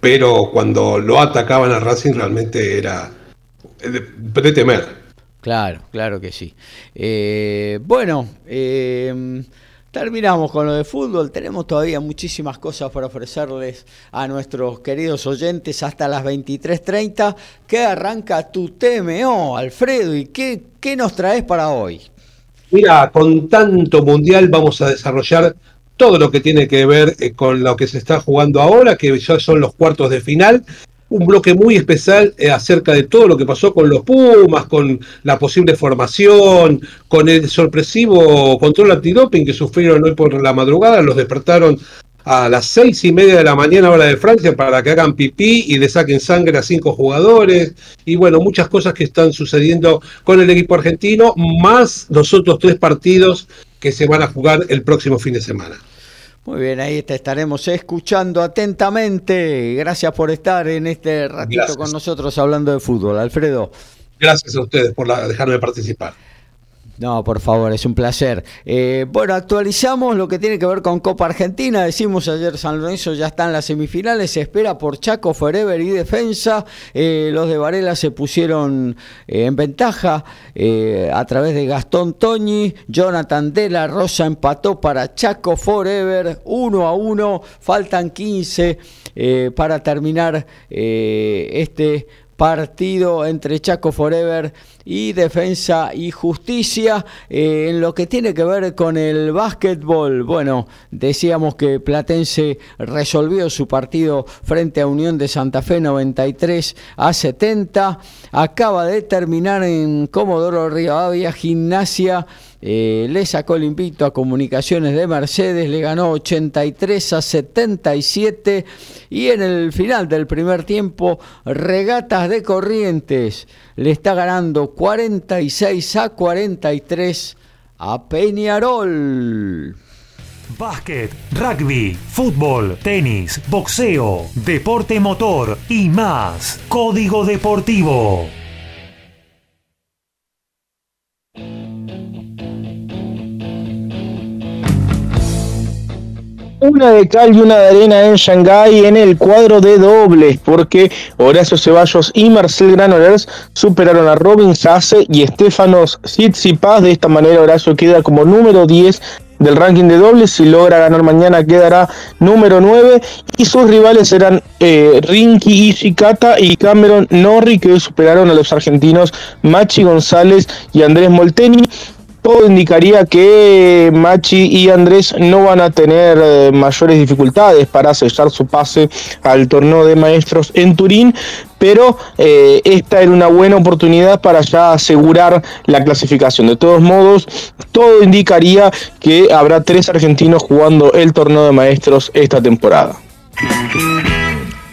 pero cuando lo atacaban a Racing realmente era de, temer. Claro, claro que sí. Eh, bueno, eh, terminamos con lo de fútbol. Tenemos todavía muchísimas cosas para ofrecerles a nuestros queridos oyentes hasta las 23.30. ¿Qué arranca tu TMO, Alfredo? ¿Y qué, qué nos traes para hoy? Mira, con tanto mundial vamos a desarrollar todo lo que tiene que ver eh, con lo que se está jugando ahora, que ya son los cuartos de final. Un bloque muy especial eh, acerca de todo lo que pasó con los Pumas, con la posible formación, con el sorpresivo control antidoping que sufrieron hoy por la madrugada, los despertaron a las seis y media de la mañana hora de Francia para que hagan pipí y le saquen sangre a cinco jugadores y bueno, muchas cosas que están sucediendo con el equipo argentino, más los otros tres partidos que se van a jugar el próximo fin de semana. Muy bien, ahí te estaremos escuchando atentamente. Gracias por estar en este ratito con nosotros hablando de fútbol, Alfredo. Gracias a ustedes por dejarme participar. No, por favor, es un placer. Eh, bueno, actualizamos lo que tiene que ver con Copa Argentina. Decimos ayer San Lorenzo ya está en las semifinales, se espera por Chaco, Forever y Defensa. Eh, los de Varela se pusieron eh, en ventaja a través de Gastón Toñi. Jonathan de la Rosa empató para Chaco Forever 1 a 1. Faltan 15 para terminar este partido entre Chaco Forever y Defensa y Justicia. Eh, en lo que tiene que ver con el básquetbol, bueno, decíamos que Platense resolvió su partido frente a Unión de Santa Fe 93 a 70. Acaba de terminar en Comodoro Rivadavia Gimnasia eh, le sacó el invito a Comunicaciones de Mercedes, le ganó 83 a 77 y en el final del primer tiempo Regatas de Corrientes le está ganando 46 a 43 a Peñarol. Básquet, rugby, fútbol, tenis, boxeo, deporte motor y más. Código Deportivo. Una de cal y una de arena en Shanghái en el cuadro de dobles, porque Horacio Ceballos y Marcel Granollers superaron a Robin Sasse y Estefanos Tsitsipas. De esta manera, Horacio queda como número 10 del ranking de dobles. Si logra ganar mañana, quedará número 9. Y sus rivales serán eh, Rinky Ishikata y Cameron Norrie, que superaron a los argentinos Machi González y Andrés Molteni todo indicaría que Machi y Andrés no van a tener eh, mayores dificultades para sellar su pase al torneo de maestros en Turín, pero eh, esta era una buena oportunidad para ya asegurar la clasificación. De todos modos, todo indicaría que habrá tres argentinos jugando el torneo de maestros esta temporada.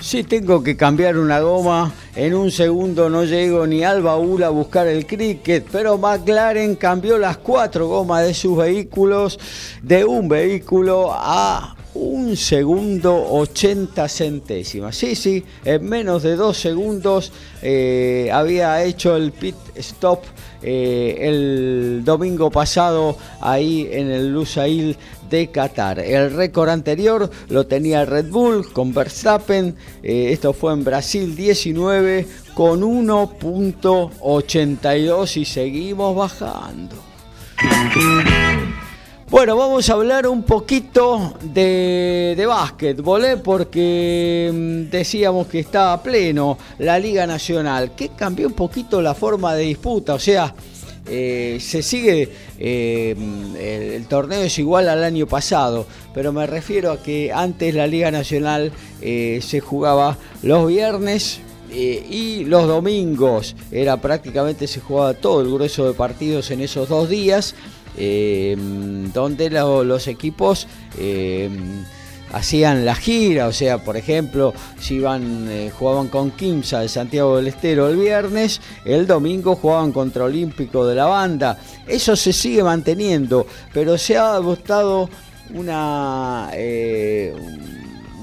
Si tengo que cambiar una goma, en un segundo no llego ni al baúl a buscar el cricket, pero McLaren cambió las cuatro gomas de sus vehículos de un vehículo a un segundo 80 centésimas. Sí, sí, en menos de dos segundos eh, había hecho el pit stop eh, el domingo pasado ahí en el Lusail de Qatar. El récord anterior lo tenía Red Bull con Verstappen, eh, esto fue en Brasil 19 con 1.82 y seguimos bajando. Bueno, vamos a hablar un poquito de, de básquetbol, ¿eh? porque mm, decíamos que estaba pleno la Liga Nacional, que cambió un poquito la forma de disputa, o sea, eh, se sigue, eh, el, torneo es igual al año pasado, pero me refiero a que antes la Liga Nacional se jugaba los viernes y los domingos, era prácticamente se jugaba todo el grueso de partidos en esos dos días eh, donde los equipos eh, hacían la gira, o sea, por ejemplo, si iban, eh, jugaban con Kimsa de Santiago del Estero el viernes, el domingo jugaban contra Olímpico de la Banda. Eso se sigue manteniendo, pero se ha adoptado una,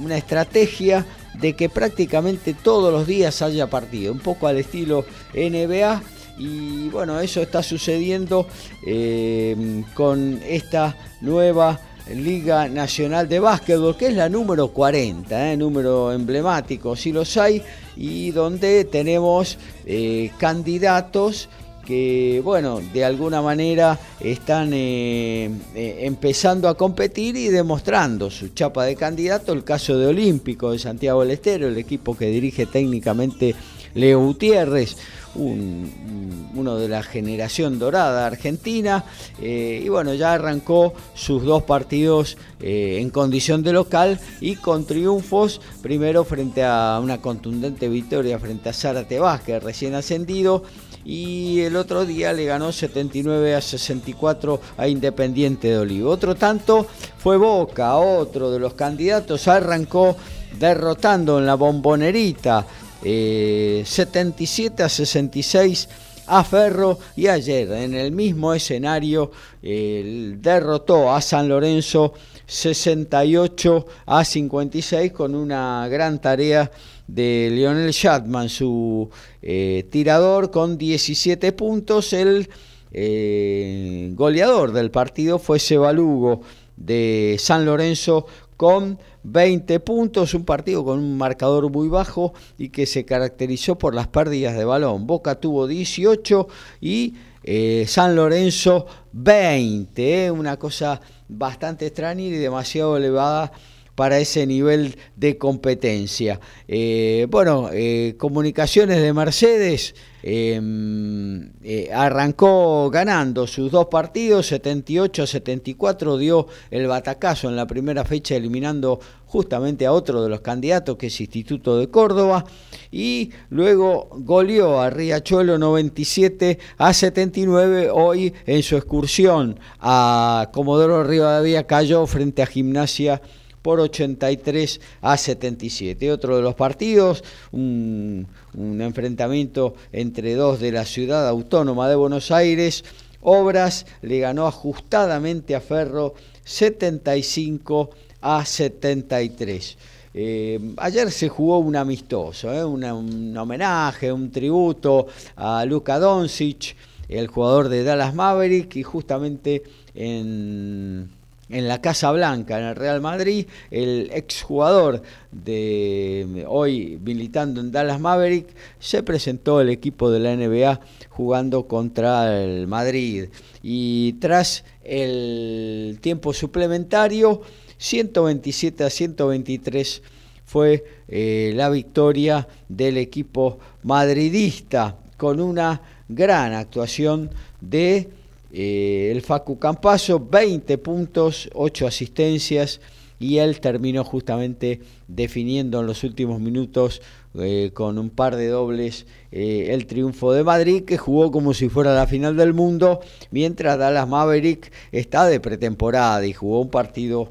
una estrategia de que prácticamente todos los días haya partido, un poco al estilo NBA y bueno, eso está sucediendo eh, con esta nueva Liga Nacional de Básquetbol, que es la número 40, eh, número emblemático, si los hay, y donde tenemos eh, candidatos que, bueno, de alguna manera están empezando a competir y demostrando su chapa de candidato. El caso de Olímpico de Santiago del Estero, el equipo que dirige técnicamente Leo Gutiérrez, uno de la generación dorada argentina. Eh, y bueno, ya arrancó sus dos partidos en condición de local y con triunfos, primero frente a una contundente victoria frente a Zárate Vázquez, recién ascendido y el otro día le ganó 79 a 64 a Independiente de Olivo. Otro tanto fue Boca, otro de los candidatos, arrancó derrotando en la bombonerita 77 eh, a 66 a Ferro y ayer en el mismo escenario derrotó a San Lorenzo 68 a 56 con una gran tarea de Lionel Shatman, su eh, tirador con 17 puntos. El eh, goleador del partido fue Sebalugo de San Lorenzo con 20 puntos, un partido con un marcador muy bajo y que se caracterizó por las pérdidas de balón. Boca tuvo 18 y eh, San Lorenzo 20, una cosa bastante extraña y demasiado elevada para ese nivel de competencia. Eh, bueno, eh, comunicaciones de Mercedes eh, arrancó ganando sus dos partidos, 78 a 74, dio el batacazo en la primera fecha eliminando justamente a otro de los candidatos que es Instituto de Córdoba y luego goleó a Riachuelo 97 a 79 hoy en su excursión a Comodoro Rivadavia cayó frente a Gimnasia por 83 a 77. Otro de los partidos, un, enfrentamiento entre dos de la ciudad autónoma de Buenos Aires. Obras le ganó ajustadamente a Ferro 75 a 73. Eh, ayer se jugó un amistoso, eh, un homenaje, un tributo a Luka Doncic, el jugador de Dallas Maverick, y justamente en en la Casa Blanca, en el Real Madrid, el exjugador de hoy militando en Dallas Maverick, se presentó el equipo de la NBA jugando contra el Madrid. Y tras el tiempo suplementario, 127 a 123 fue eh, la victoria del equipo madridista con una gran actuación de eh, el Facu Campaso, 20 puntos, 8 asistencias y él terminó justamente definiendo en los últimos minutos eh, con un par de dobles eh, el triunfo de Madrid que jugó como si fuera la final del mundo mientras Dallas Maverick está de pretemporada y jugó un partido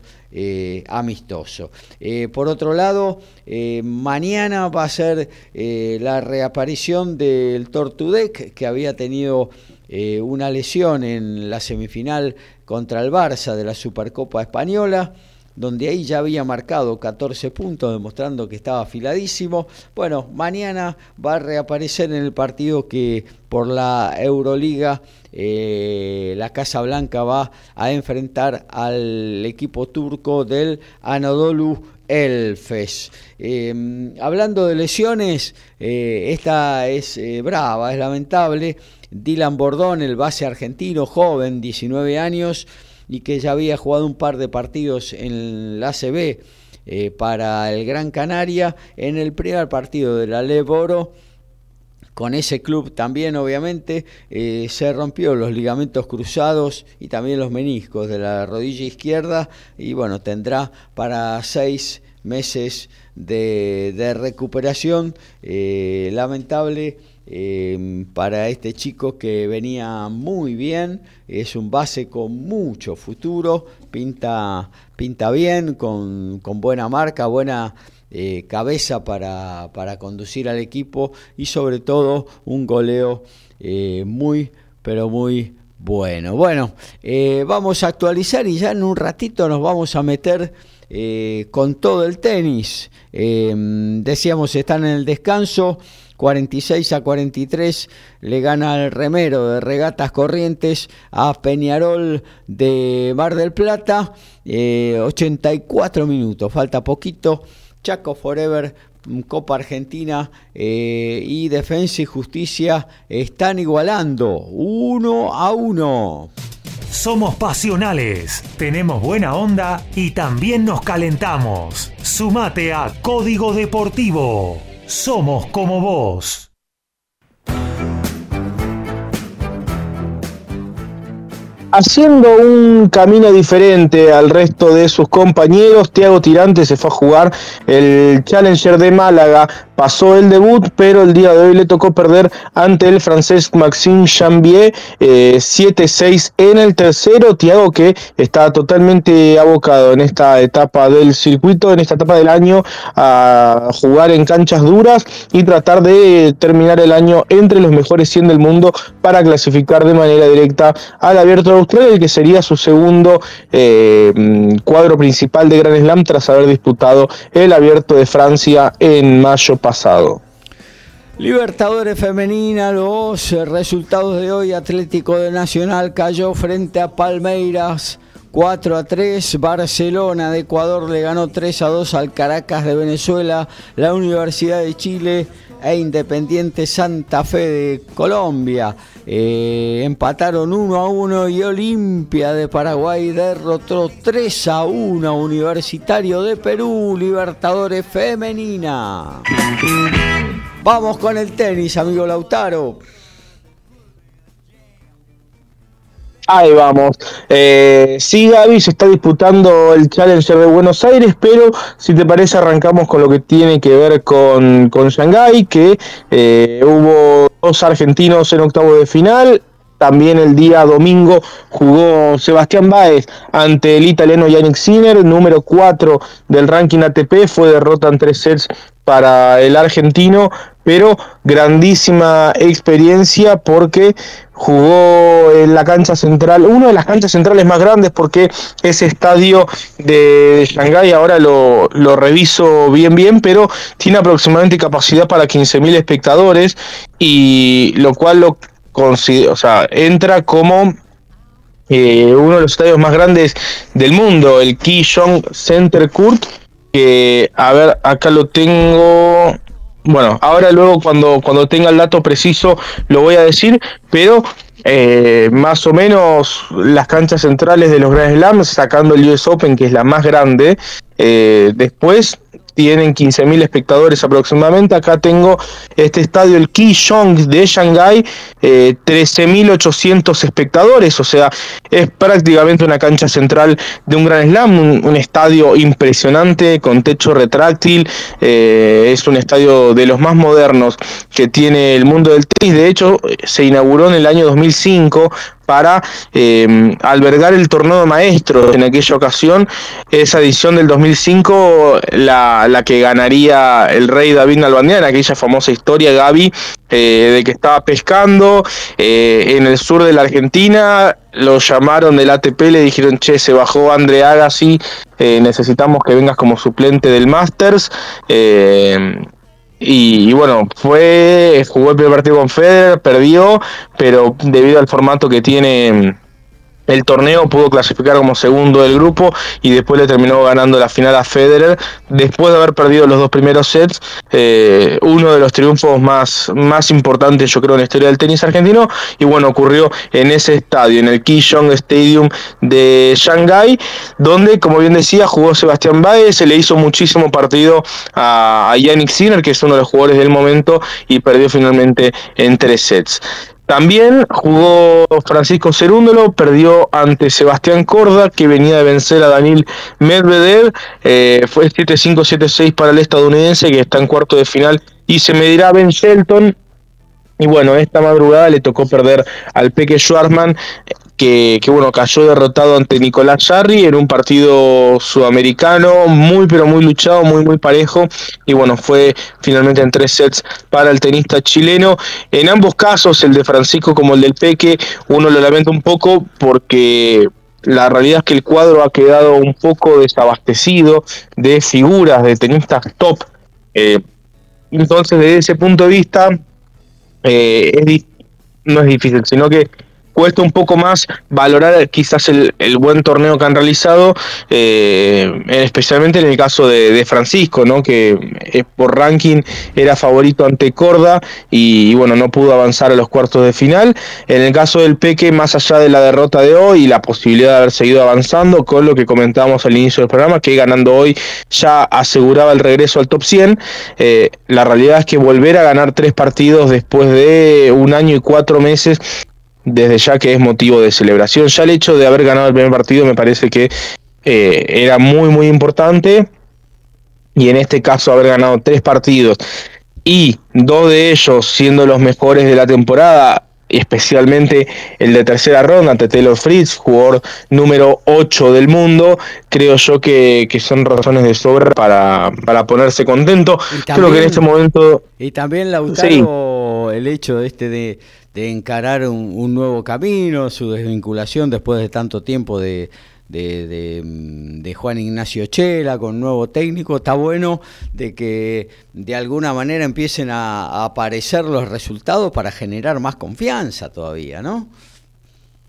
amistoso. por otro lado, mañana va a ser la reaparición del Tortudec que había tenido eh, una lesión en la semifinal contra el Barça de la Supercopa Española, donde ahí ya había marcado 14 puntos, demostrando que estaba afiladísimo. Bueno, mañana va a reaparecer en el partido que por la Euroliga eh, la Casa Blanca va a enfrentar al equipo turco del Anadolu Elfes. Eh, hablando de lesiones, esta es brava, es lamentable. Dylan Bordón, el base argentino, joven, 19 años, y que ya había jugado un par de partidos en la ACB eh, para el Gran Canaria, en el primer partido de la Leboro con ese club también obviamente eh, se rompió los ligamentos cruzados y también los meniscos de la rodilla izquierda y bueno tendrá para seis meses de, recuperación eh, lamentable Em, para este chico que venía muy bien, es un base con mucho futuro, pinta, pinta bien, con, buena marca, buena eh, cabeza para, conducir al equipo y sobre todo un goleo eh, muy, pero muy bueno. Bueno, eh, vamos a actualizar y ya en un ratito nos vamos a meter con todo el tenis. Em, decíamos, están en el descanso. 46 a 43 le gana el remero de Regatas Corrientes a Peñarol de Mar del Plata, 84 eh, minutos, falta poquito. Chaco Forever Copa Argentina eh, y Defensa y Justicia están igualando uno a uno. Somos pasionales, tenemos buena onda y también nos calentamos. Sumate a Código Deportivo. Somos como vos. Haciendo un camino diferente al resto de sus compañeros, Tiago Tirante se fue a jugar el Challenger de Málaga pasó el debut, pero el día de hoy le tocó perder ante el francés Maxime Chambier 7-6 eh, en el tercero. Tiago que está totalmente abocado en esta etapa del circuito, en esta etapa del año, a jugar en canchas duras y tratar de terminar el año entre los mejores 100 del mundo para clasificar de manera directa al Abierto Australia, el que sería su segundo eh, cuadro principal de Grand Slam tras haber disputado el Abierto de Francia en mayo pasado. Libertadores femenina, los resultados de hoy, Atlético de Nacional cayó frente a Palmeiras 4 a 3, Barcelona de Ecuador le ganó 3 a 2 al Caracas de Venezuela, la Universidad de Chile e Independiente Santa Fe de Colombia. Eh, empataron 1 a 1 y Olimpia de Paraguay derrotó 3 a 1 Universitario de Perú, Libertadores Femenina. Vamos con el tenis, amigo Lautaro. Ahí vamos. Eh, sí, Gaby, se está disputando el Challenger de Buenos Aires, pero si te parece arrancamos con lo que tiene que ver con, con Shanghái, que eh, hubo dos argentinos en octavo de final. También el día domingo jugó Sebastián Báez ante el italiano Yannick Sinner, número 4 del ranking ATP. Fue derrota en tres sets para el argentino, pero grandísima experiencia porque jugó en la cancha central, una de las canchas centrales más grandes porque ese estadio de Shanghái ahora lo, lo reviso bien bien, pero tiene aproximadamente capacidad para 15.000 espectadores y lo cual lo o sea, entra como eh, uno de los estadios más grandes del mundo, el Kijong Center Court, que a ver, acá lo tengo, bueno, ahora luego cuando, cuando tenga el dato preciso lo voy a decir, pero eh, más o menos las canchas centrales de los Grand Slams, sacando el US Open, que es la más grande, eh, después tienen 15.000 espectadores aproximadamente. Acá tengo este estadio, el Kijong de Shanghai, eh, 13.800 espectadores, o sea, es prácticamente una cancha central de un gran slam, un, estadio impresionante con techo retráctil, eh, es un estadio de los más modernos que tiene el mundo del tenis, de hecho se inauguró en el año 2005 para em, albergar el torneo de maestros en aquella ocasión. Esa edición del 2005, la, la que ganaría el rey David Nalbandián, aquella famosa historia, Gaby, eh, de que estaba pescando eh, en el sur de la Argentina. Lo llamaron del ATP, le dijeron, che, se bajó André Agassi, eh, necesitamos que vengas como suplente del Masters. Y, bueno, fue, jugó el primer partido con Federer, perdió, pero debido al formato que tiene el torneo, pudo clasificar como segundo del grupo y después le terminó ganando la final a Federer, después de haber perdido los dos primeros sets, eh, uno de los triunfos más, más importantes yo creo en la historia del tenis argentino, y bueno, ocurrió en ese estadio, en el Kijong Stadium de Shanghai, donde como bien decía, jugó Sebastián Baez, se le hizo muchísimo partido a, a Yannick Sinner, que es uno de los jugadores del momento, y perdió finalmente en tres sets. También jugó Francisco Cerúndolo, perdió ante Sebastián Corda, que venía de vencer a Daniel Medvedev. Eh, fue 7-5-7-6 para el estadounidense, que está en cuarto de final, y se medirá Ben Shelton. Y bueno, esta madrugada le tocó perder al Peque Schwarzman, que, bueno, cayó derrotado ante Nicolás Jarry en un partido sudamericano muy pero muy luchado, muy muy parejo y bueno, fue finalmente en tres sets para el tenista chileno. En ambos casos, el de Francisco como el del Peque, uno lo lamenta un poco porque la realidad es que el cuadro ha quedado un poco desabastecido de figuras de tenistas top. Eh, entonces, desde ese punto de vista, eh, es, no es difícil, sino que cuesta un poco más valorar quizás el, buen torneo que han realizado, eh, especialmente en el caso de, Francisco, ¿no? que eh, por ranking era favorito ante Corda y, bueno, no pudo avanzar a los cuartos de final. En el caso del Peque, más allá de la derrota de hoy y la posibilidad de haber seguido avanzando, con lo que comentábamos al inicio del programa, que ganando hoy ya aseguraba el regreso al top 100, eh, la realidad es que volver a ganar tres partidos después de un año y cuatro meses desde ya que es motivo de celebración. Ya el hecho de haber ganado el primer partido me parece que eh, era muy, muy importante. Y en este caso haber ganado tres partidos y dos de ellos siendo los mejores de la temporada, especialmente el de tercera ronda ante Taylor Fritz, jugador número 8 del mundo, creo yo que, son razones de sobra para, para ponerse contento. creo que en este momento... Y también Lautaro, el hecho este de de encarar un, nuevo camino, su desvinculación después de tanto tiempo de, de, Juan Ignacio Chela con nuevo técnico, está bueno de que de alguna manera empiecen a, aparecer los resultados para generar más confianza todavía, ¿no?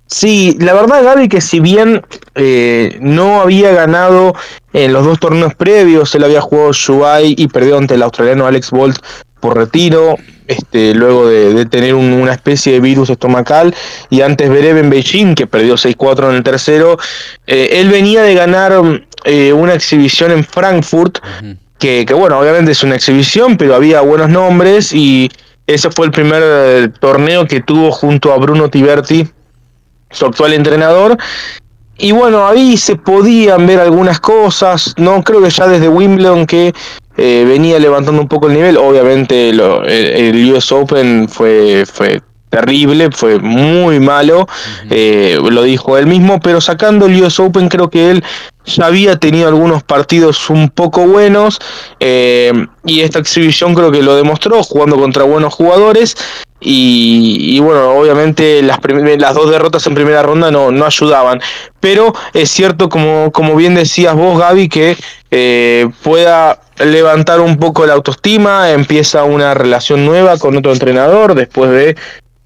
Sí, la verdad Gaby que si bien eh, no había ganado en los dos torneos previos, él había jugado Shubai y perdió ante el australiano Alex Bolt por retiro, este, luego de, tener una especie de virus estomacal, y antes Berev en Beijing, que perdió 6-4 en el tercero, eh, él venía de ganar eh, una exhibición en Frankfurt, que, bueno, obviamente es una exhibición, pero había buenos nombres, y ese fue el primer eh, torneo que tuvo junto a Bruno Tiberti, su actual entrenador, y bueno, ahí se podían ver algunas cosas, no creo que ya desde Wimbledon que eh, venía levantando un poco el nivel. Obviamente el, US Open fue, fue terrible, fue muy malo, eh, lo dijo él mismo, pero sacando el US Open creo que él ya había tenido algunos partidos un poco buenos eh, y esta exhibición creo que lo demostró jugando contra buenos jugadores y, bueno, obviamente las, las dos derrotas en primera ronda no, no ayudaban, pero es cierto como, como bien decías vos Gaby que pueda levantar un poco la autoestima, empieza una relación nueva con otro entrenador después de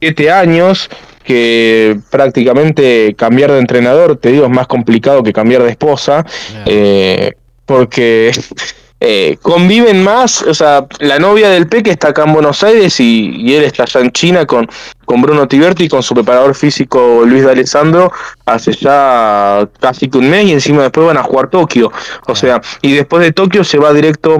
siete años que prácticamente cambiar de entrenador, te digo, es más complicado que cambiar de esposa, eh, porque eh, conviven más, o sea, la novia del Peque está acá en Buenos Aires y, él está allá en China con, con Bruno Tiberti y con su preparador físico Luis de Alessandro hace ya casi que un mes y encima después van a jugar Tokio, o sea, y después de Tokio se va directo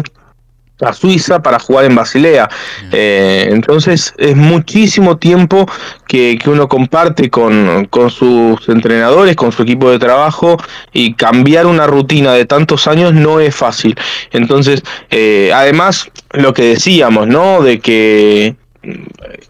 a Suiza para jugar en Basilea. Eh, entonces es muchísimo tiempo que, uno comparte con, sus entrenadores, con su equipo de trabajo y cambiar una rutina de tantos años no es fácil. Entonces, eh, además, lo que decíamos, ¿no? De que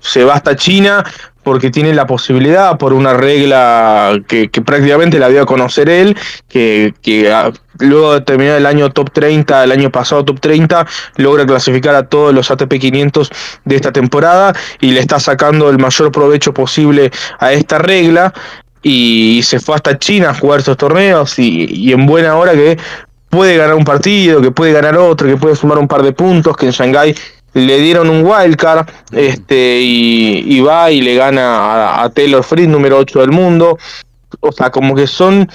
se va hasta China porque tiene la posibilidad por una regla que, prácticamente la dio a conocer él, que, ah, luego de terminar el año top 30, el año pasado top 30, logra clasificar a todos los ATP 500 de esta temporada y le está sacando el mayor provecho posible a esta regla. Y se fue hasta China a jugar estos torneos y, y en buena hora que puede ganar un partido, que puede ganar otro, que puede sumar un par de puntos, que en Shanghái le dieron un wildcard este, y, va y le gana a, Taylor Fritz, número 8 del mundo. O sea, como que son,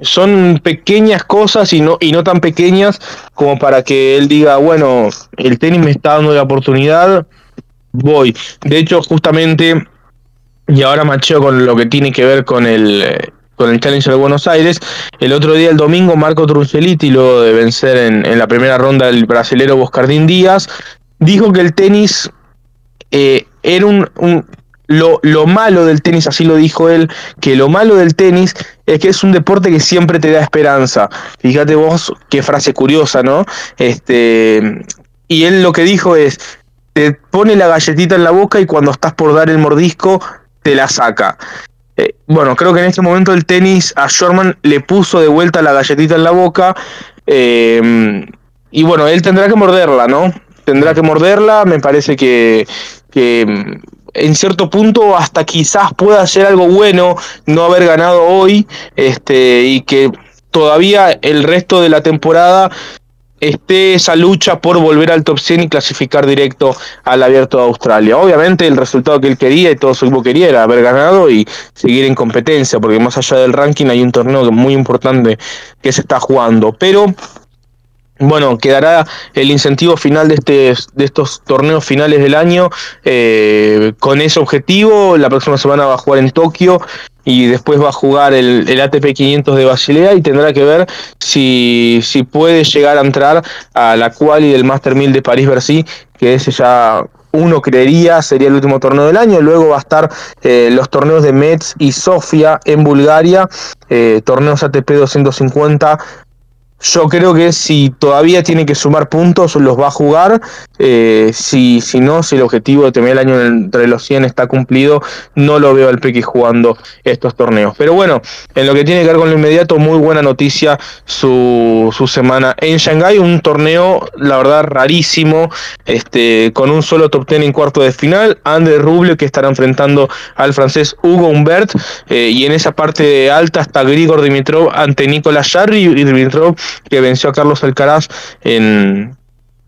son pequeñas cosas y no, y no tan pequeñas como para que él diga, bueno, el tenis me está dando la oportunidad, voy. De hecho, justamente, y ahora macheo con lo que tiene que ver con el con el Challenger de Buenos Aires. El otro día, el domingo, Marco Trunceliti, luego de vencer en, la primera ronda el brasilero Boscardín Díaz, dijo que el tenis eh, era un, lo, lo, malo del tenis, así lo dijo él, que lo malo del tenis es que es un deporte que siempre te da esperanza. Fíjate vos, qué frase curiosa, ¿no? Este, y él lo que dijo es, te pone la galletita en la boca y cuando estás por dar el mordisco, te la saca. Bueno, creo que en este momento el tenis a Shorman le puso de vuelta la galletita en la boca. Eh, y bueno, él tendrá que morderla, ¿no? Tendrá que morderla. Me parece que, que en cierto punto hasta quizás pueda ser algo bueno no haber ganado hoy este y que todavía el resto de la temporada esté esa lucha por volver al top 100 y clasificar directo al abierto de Australia. Obviamente el resultado que él quería y todo su equipo quería era haber ganado y seguir en competencia, porque más allá del ranking hay un torneo muy importante que se está jugando. Pero bueno, quedará el incentivo final de, este, de estos torneos finales del año eh, con ese objetivo. La próxima semana va a jugar en Tokio y después va a jugar el, ATP 500 de Basilea y tendrá que ver si, si puede llegar a entrar a la quali del Master 1000 de París-Bercy, que ese ya uno creería sería el último torneo del año. Luego va a estar eh, los torneos de Metz y Sofia en Bulgaria, eh, torneos ATP 250 yo creo que si todavía tiene que sumar puntos, los va a jugar. Eh, si, si no, si el objetivo de terminar el año entre los 100 está cumplido, no lo veo al Pequi jugando estos torneos. Pero bueno, en lo que tiene que ver con lo inmediato, muy buena noticia su, su semana en Shanghái. Un torneo, la verdad, rarísimo, este, con un solo top 10 en cuarto de final. André Rubio, que estará enfrentando al francés Hugo Humbert. Eh, y en esa parte alta está Grigor Dimitrov ante Nicolás Jarry y Dimitrov que venció a Carlos Alcaraz en,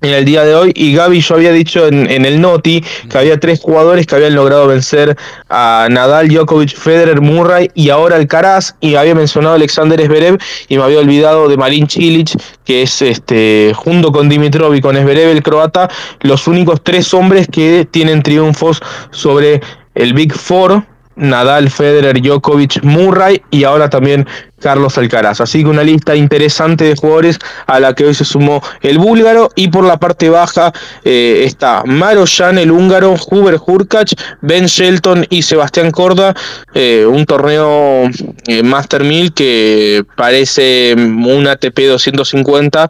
en el día de hoy. Y Gaby, yo había dicho en, el Noti que había tres jugadores que habían logrado vencer a Nadal, Djokovic, Federer, Murray y ahora Alcaraz. Y había mencionado a Alexander Zverev y me había olvidado de Marin Cilic, que es este junto con Dimitrov y con Zverev, el croata, los únicos tres hombres que tienen triunfos sobre el Big Four. Nadal, Federer, Djokovic, Murray y ahora también Carlos Alcaraz. Así que una lista interesante de jugadores a la que hoy se sumó el búlgaro. Y por la parte baja eh, está Maroyan, el húngaro, Huber Hurkacz, Ben Shelton y Sebastián Corda. Eh, un torneo eh, Master 1000 que parece un ATP 250.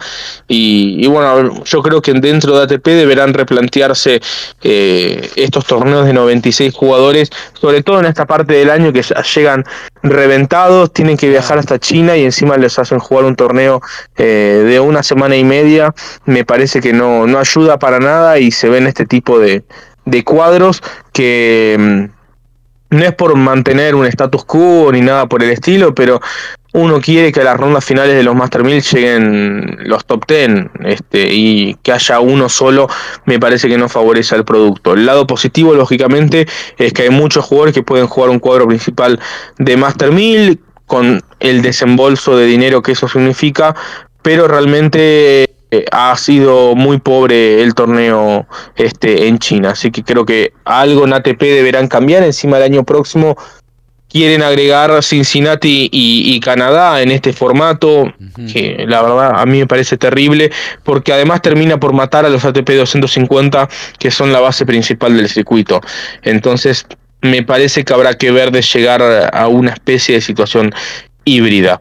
Y, y, bueno, yo creo que dentro de ATP deberán replantearse estos torneos de 96 jugadores, sobre todo en esta parte del año que llegan reventados, tienen que viajar hasta China y encima les hacen jugar un torneo eh, de una semana y media, me parece que no, no ayuda para nada y se ven este tipo de, de cuadros que mm, no es por mantener un status quo ni nada por el estilo, pero uno quiere que a las rondas finales de los Master 1000 lleguen los top 10 este, y que haya uno solo me parece que no favorece al producto. El lado positivo, lógicamente, es que hay muchos jugadores que pueden jugar un cuadro principal de Master 1000 con el desembolso de dinero que eso significa, pero realmente eh, ha sido muy pobre el torneo este en China, así que creo que algo en ATP deberán cambiar. Encima el año próximo quieren agregar Cincinnati y, Canadá en este formato, que la verdad a mí me parece terrible, porque además termina por matar a los ATP 250, que son la base principal del circuito. Entonces, me parece que habrá que ver de llegar a una especie de situación híbrida.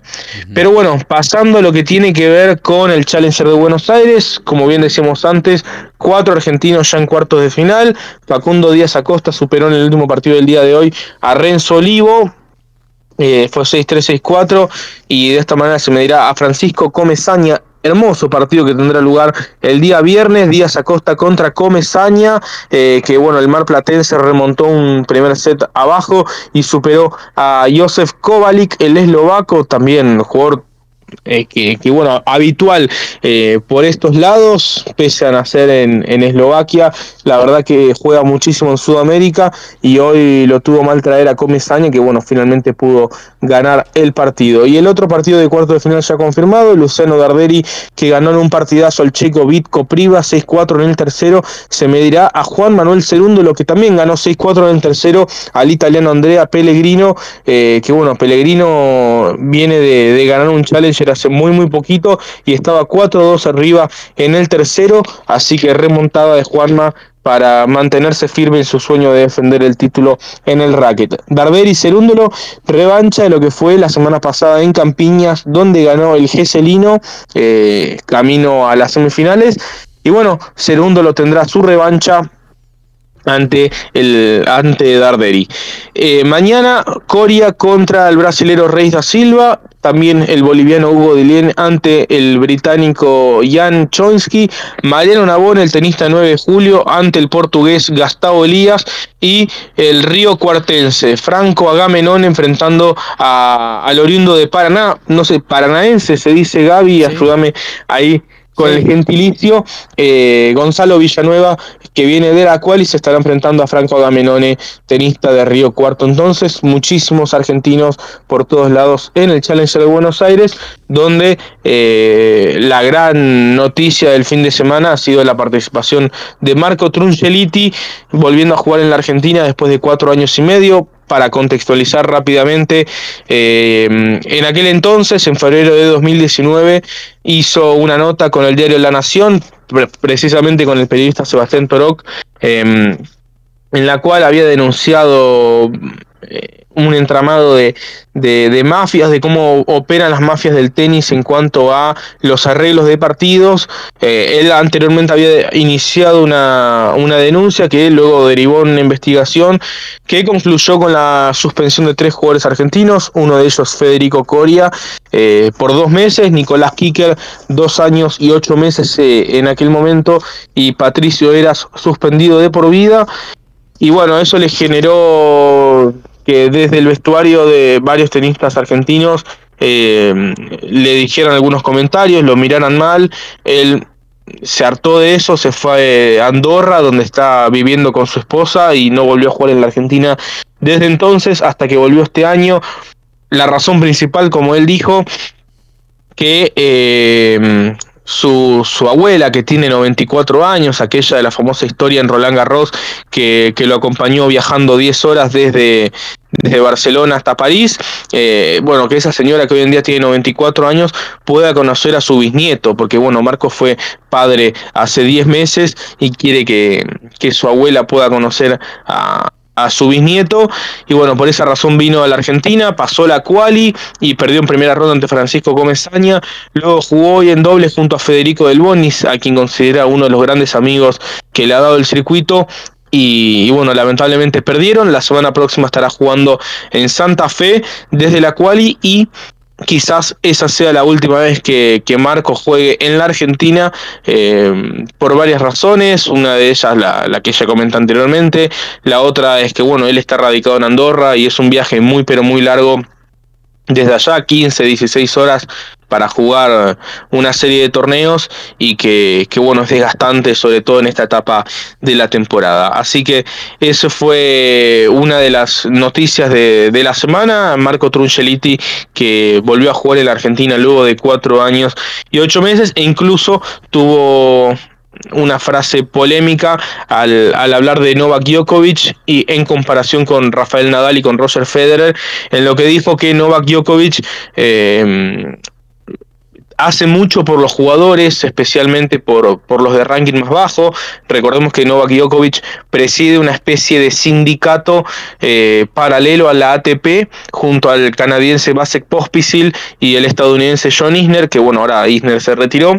Pero bueno, pasando a lo que tiene que ver con el Challenger de Buenos Aires, como bien decíamos antes, cuatro argentinos ya en cuartos de final. Facundo Díaz Acosta superó en el último partido del día de hoy a Renzo Olivo. Eh, fue 6-3-6-4 y de esta manera se medirá a Francisco Comesaña hermoso partido que tendrá lugar el día viernes, Díaz Acosta contra Comesaña, eh, que bueno, el Mar Platense remontó un primer set abajo y superó a Josef Kovalik, el eslovaco, también jugador eh, que, bueno, habitual eh, por estos lados, pese a nacer en, Eslovaquia, la verdad que juega muchísimo en Sudamérica y hoy lo tuvo mal traer a Comesaña, que bueno, finalmente pudo ganar el partido. Y el otro partido de cuarto de final ya confirmado, Luciano Darderi, que ganó en un partidazo al checo Vitko Priva, 6-4 en el tercero, se medirá a Juan Manuel Segundo, lo que también ganó 6-4 en el tercero al italiano Andrea Pellegrino, eh, que bueno, Pellegrino viene de ganar un challenge hace muy muy poquito y estaba 4-2 arriba en el tercero, así que remontada de Juanma para mantenerse firme en su sueño de defender el título en el racket. Darberi Cerúndolo, revancha de lo que fue la semana pasada en Campiñas, donde ganó el Geselino, eh, camino a las semifinales. Y bueno, Cerúndolo tendrá su revancha ante el ante Darderi. Eh, mañana Coria contra el brasilero Reis da Silva, también el boliviano Hugo Dilien ante el británico Jan Chonsky, Mariano Nabón, el tenista 9 de julio, ante el portugués Gastavo Elías y el río cuartense, Franco Agamenón enfrentando a, al oriundo de Paraná, no sé, paranaense se dice Gaby, ayúdame ahí con el gentilicio eh, Gonzalo Villanueva, que viene de la cual y se estará enfrentando a Franco Agamenone, tenista de Río Cuarto. Entonces, muchísimos argentinos por todos lados en el Challenger de Buenos Aires, donde eh, la gran noticia del fin de semana ha sido la participación de Marco Trungeliti, volviendo a jugar en la Argentina después de cuatro años y medio para contextualizar rápidamente, eh, en aquel entonces, en febrero de 2019, hizo una nota con el diario La Nación, precisamente con el periodista Sebastián Toroc, em, en la cual había denunciado eh, un entramado de, de, mafias, de cómo operan las mafias del tenis en cuanto a los arreglos de partidos. Eh, él anteriormente había iniciado una, una denuncia que luego derivó en una investigación que concluyó con la suspensión de tres jugadores argentinos, uno de ellos Federico Coria, eh, por dos meses, Nicolás Kicker, dos años y ocho meses eh, en aquel momento, y Patricio Eras suspendido de por vida. Y bueno, eso le generó que desde el vestuario de varios tenistas argentinos eh, le dijeron algunos comentarios, lo miraran mal, él se hartó de eso, se fue a Andorra, donde está viviendo con su esposa y no volvió a jugar en la Argentina desde entonces hasta que volvió este año. La razón principal, como él dijo, que eh, su, su, abuela, que tiene 94 años, aquella de la famosa historia en Roland Garros, que, que lo acompañó viajando 10 horas desde, desde Barcelona hasta París, eh, bueno, que esa señora que hoy en día tiene 94 años pueda conocer a su bisnieto, porque bueno, Marco fue padre hace 10 meses y quiere que, que su abuela pueda conocer a, a su bisnieto. Y bueno, por esa razón vino a la Argentina, pasó la quali y perdió en primera ronda ante Francisco Gómez luego jugó hoy en doble junto a Federico Del Bonis, a quien considera uno de los grandes amigos que le ha dado el circuito y, bueno, lamentablemente perdieron. La semana próxima estará jugando en Santa Fe desde la quali y quizás esa sea la última vez que, que Marco juegue en la Argentina eh, por varias razones. Una de ellas, la, la, que ya comenté anteriormente. La otra es que, bueno, él está radicado en Andorra y es un viaje muy, pero muy largo desde allá, 15, 16 horas para jugar una serie de torneos y que, que, bueno, es desgastante, sobre todo en esta etapa de la temporada. Así que eso fue una de las noticias de, de la semana. Marco Truncheliti, que volvió a jugar en la Argentina luego de cuatro años y ocho meses, e incluso tuvo una frase polémica al, al, hablar de Novak Djokovic y en comparación con Rafael Nadal y con Roger Federer, en lo que dijo que Novak Djokovic eh, hace mucho por los jugadores, especialmente por, por, los de ranking más bajo. Recordemos que Novak Djokovic preside una especie de sindicato eh, paralelo a la ATP junto al canadiense Vasek Pospisil y el estadounidense John Isner, que bueno, ahora Isner se retiró.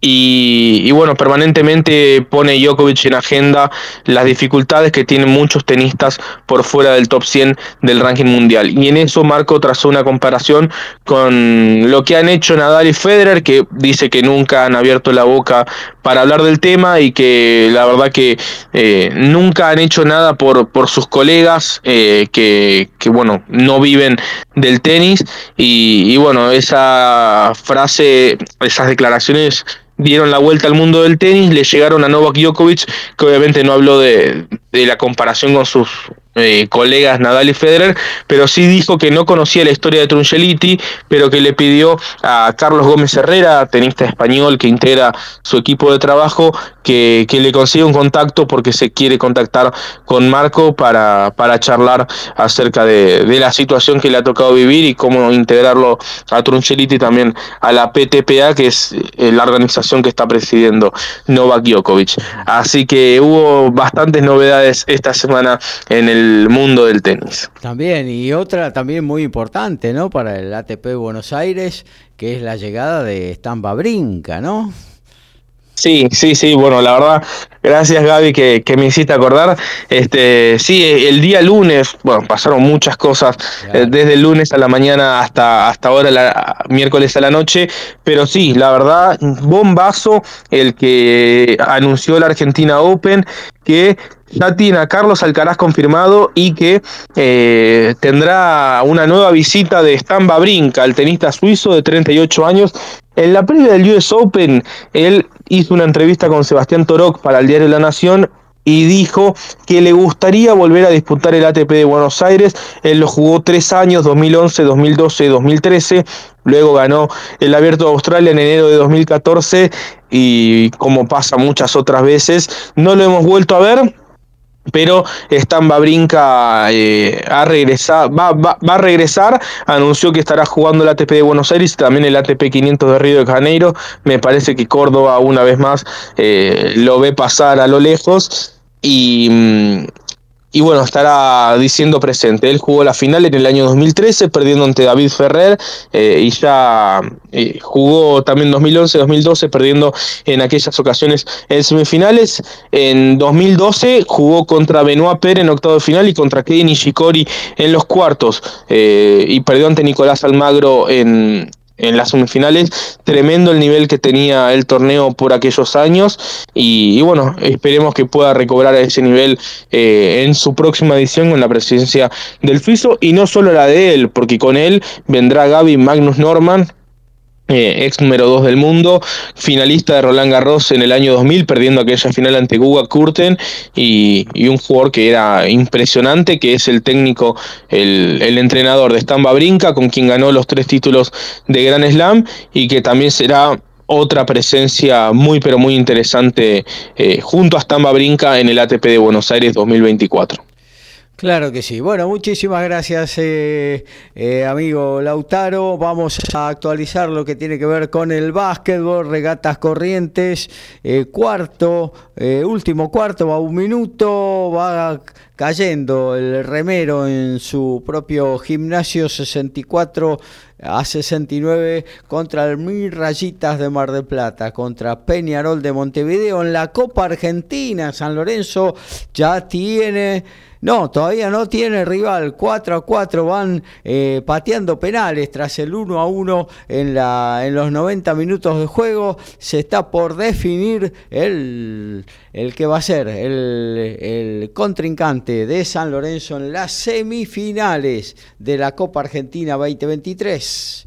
Y, y, bueno, permanentemente pone Djokovic en agenda las dificultades que tienen muchos tenistas por fuera del top 100 del ranking mundial. Y en eso Marco trazó una comparación con lo que han hecho Nadal y Federer, que dice que nunca han abierto la boca para hablar del tema y que la verdad que eh, nunca han hecho nada por, por sus colegas eh, que, que, bueno, no viven del tenis. Y, y bueno, esa frase, esas declaraciones dieron la vuelta al mundo del tenis, le llegaron a Novak Djokovic, que obviamente no habló de, de la comparación con sus eh, colegas Nadal y Federer, pero sí dijo que no conocía la historia de Truncheliti, pero que le pidió a Carlos Gómez Herrera, tenista español que integra su equipo de trabajo, que, le consiga un contacto porque se quiere contactar con Marco para, para charlar acerca de, de, la situación que le ha tocado vivir y cómo integrarlo a Truncheliti también a la PTPA, que es eh, la organización que está presidiendo Novak Djokovic. Así que hubo bastantes novedades esta semana en el mundo del tenis. También, y otra también muy importante, ¿no? Para el ATP Buenos Aires, que es la llegada de Stampa Brinca, ¿no? Sí, sí, sí, bueno, la verdad, gracias Gaby que, que, me hiciste acordar. Este, sí, el día lunes, bueno, pasaron muchas cosas, eh, desde el lunes a la mañana hasta, hasta ahora, la, miércoles a la noche, pero sí, la verdad, bombazo el que anunció la Argentina Open, que ya tiene a Carlos Alcaraz confirmado y que eh, tendrá una nueva visita de Stan Babrinka, el tenista suizo de 38 años, En la previa del US Open, él hizo una entrevista con Sebastián Toroc para el diario La Nación y dijo que le gustaría volver a disputar el ATP de Buenos Aires. Él lo jugó tres años, 2011, 2012, 2013. Luego ganó el Abierto de Australia en enero de 2014 y como pasa muchas otras veces, no lo hemos vuelto a ver pero Stan Babrinka eh, ha regresado, va, va, va, a regresar, anunció que estará jugando el ATP de Buenos Aires, también el ATP 500 de Río de Janeiro, me parece que Córdoba una vez más eh, lo ve pasar a lo lejos. Y, mm, y bueno, estará diciendo presente. Él jugó la final en el año 2013, perdiendo ante David Ferrer, eh, y ya eh, jugó también 2011, 2012, perdiendo en aquellas ocasiones en semifinales. En 2012 jugó contra Benoit Pérez en octavo de final y contra Kei Nishikori en los cuartos, eh, y perdió ante Nicolás Almagro en, en las semifinales. Tremendo el nivel que tenía el torneo por aquellos años y, bueno, esperemos que pueda recobrar ese nivel eh, en su próxima edición con la presidencia del suizo y no solo la de él, porque con él vendrá Gaby Magnus Norman, eh, ex número 2 del mundo, finalista de Roland Garros en el año 2000, perdiendo aquella final ante Guga Kurten, y, y, un jugador que era impresionante, que es el técnico, el, el entrenador de Stamba Brinca, con quien ganó los tres títulos de Grand Slam, y que también será otra presencia muy pero muy interesante eh, junto a Stamba Brinca en el ATP de Buenos Aires 2024. Claro que sí. Bueno, muchísimas gracias, eh, eh, amigo Lautaro. Vamos a actualizar lo que tiene que ver con el básquetbol, regatas corrientes, eh, cuarto, eh, último cuarto, va un minuto, va cayendo el remero en su propio gimnasio 64 a 69 contra el Mil Rayitas de Mar del Plata, contra Peñarol de Montevideo en la Copa Argentina. San Lorenzo ya tiene... No, todavía no tiene rival. 4 a 4 van eh, pateando penales tras el 1 a 1 en, la, en los 90 minutos de juego. Se está por definir el, el que va a ser el, el contrincante de San Lorenzo en las semifinales de la Copa Argentina 2023.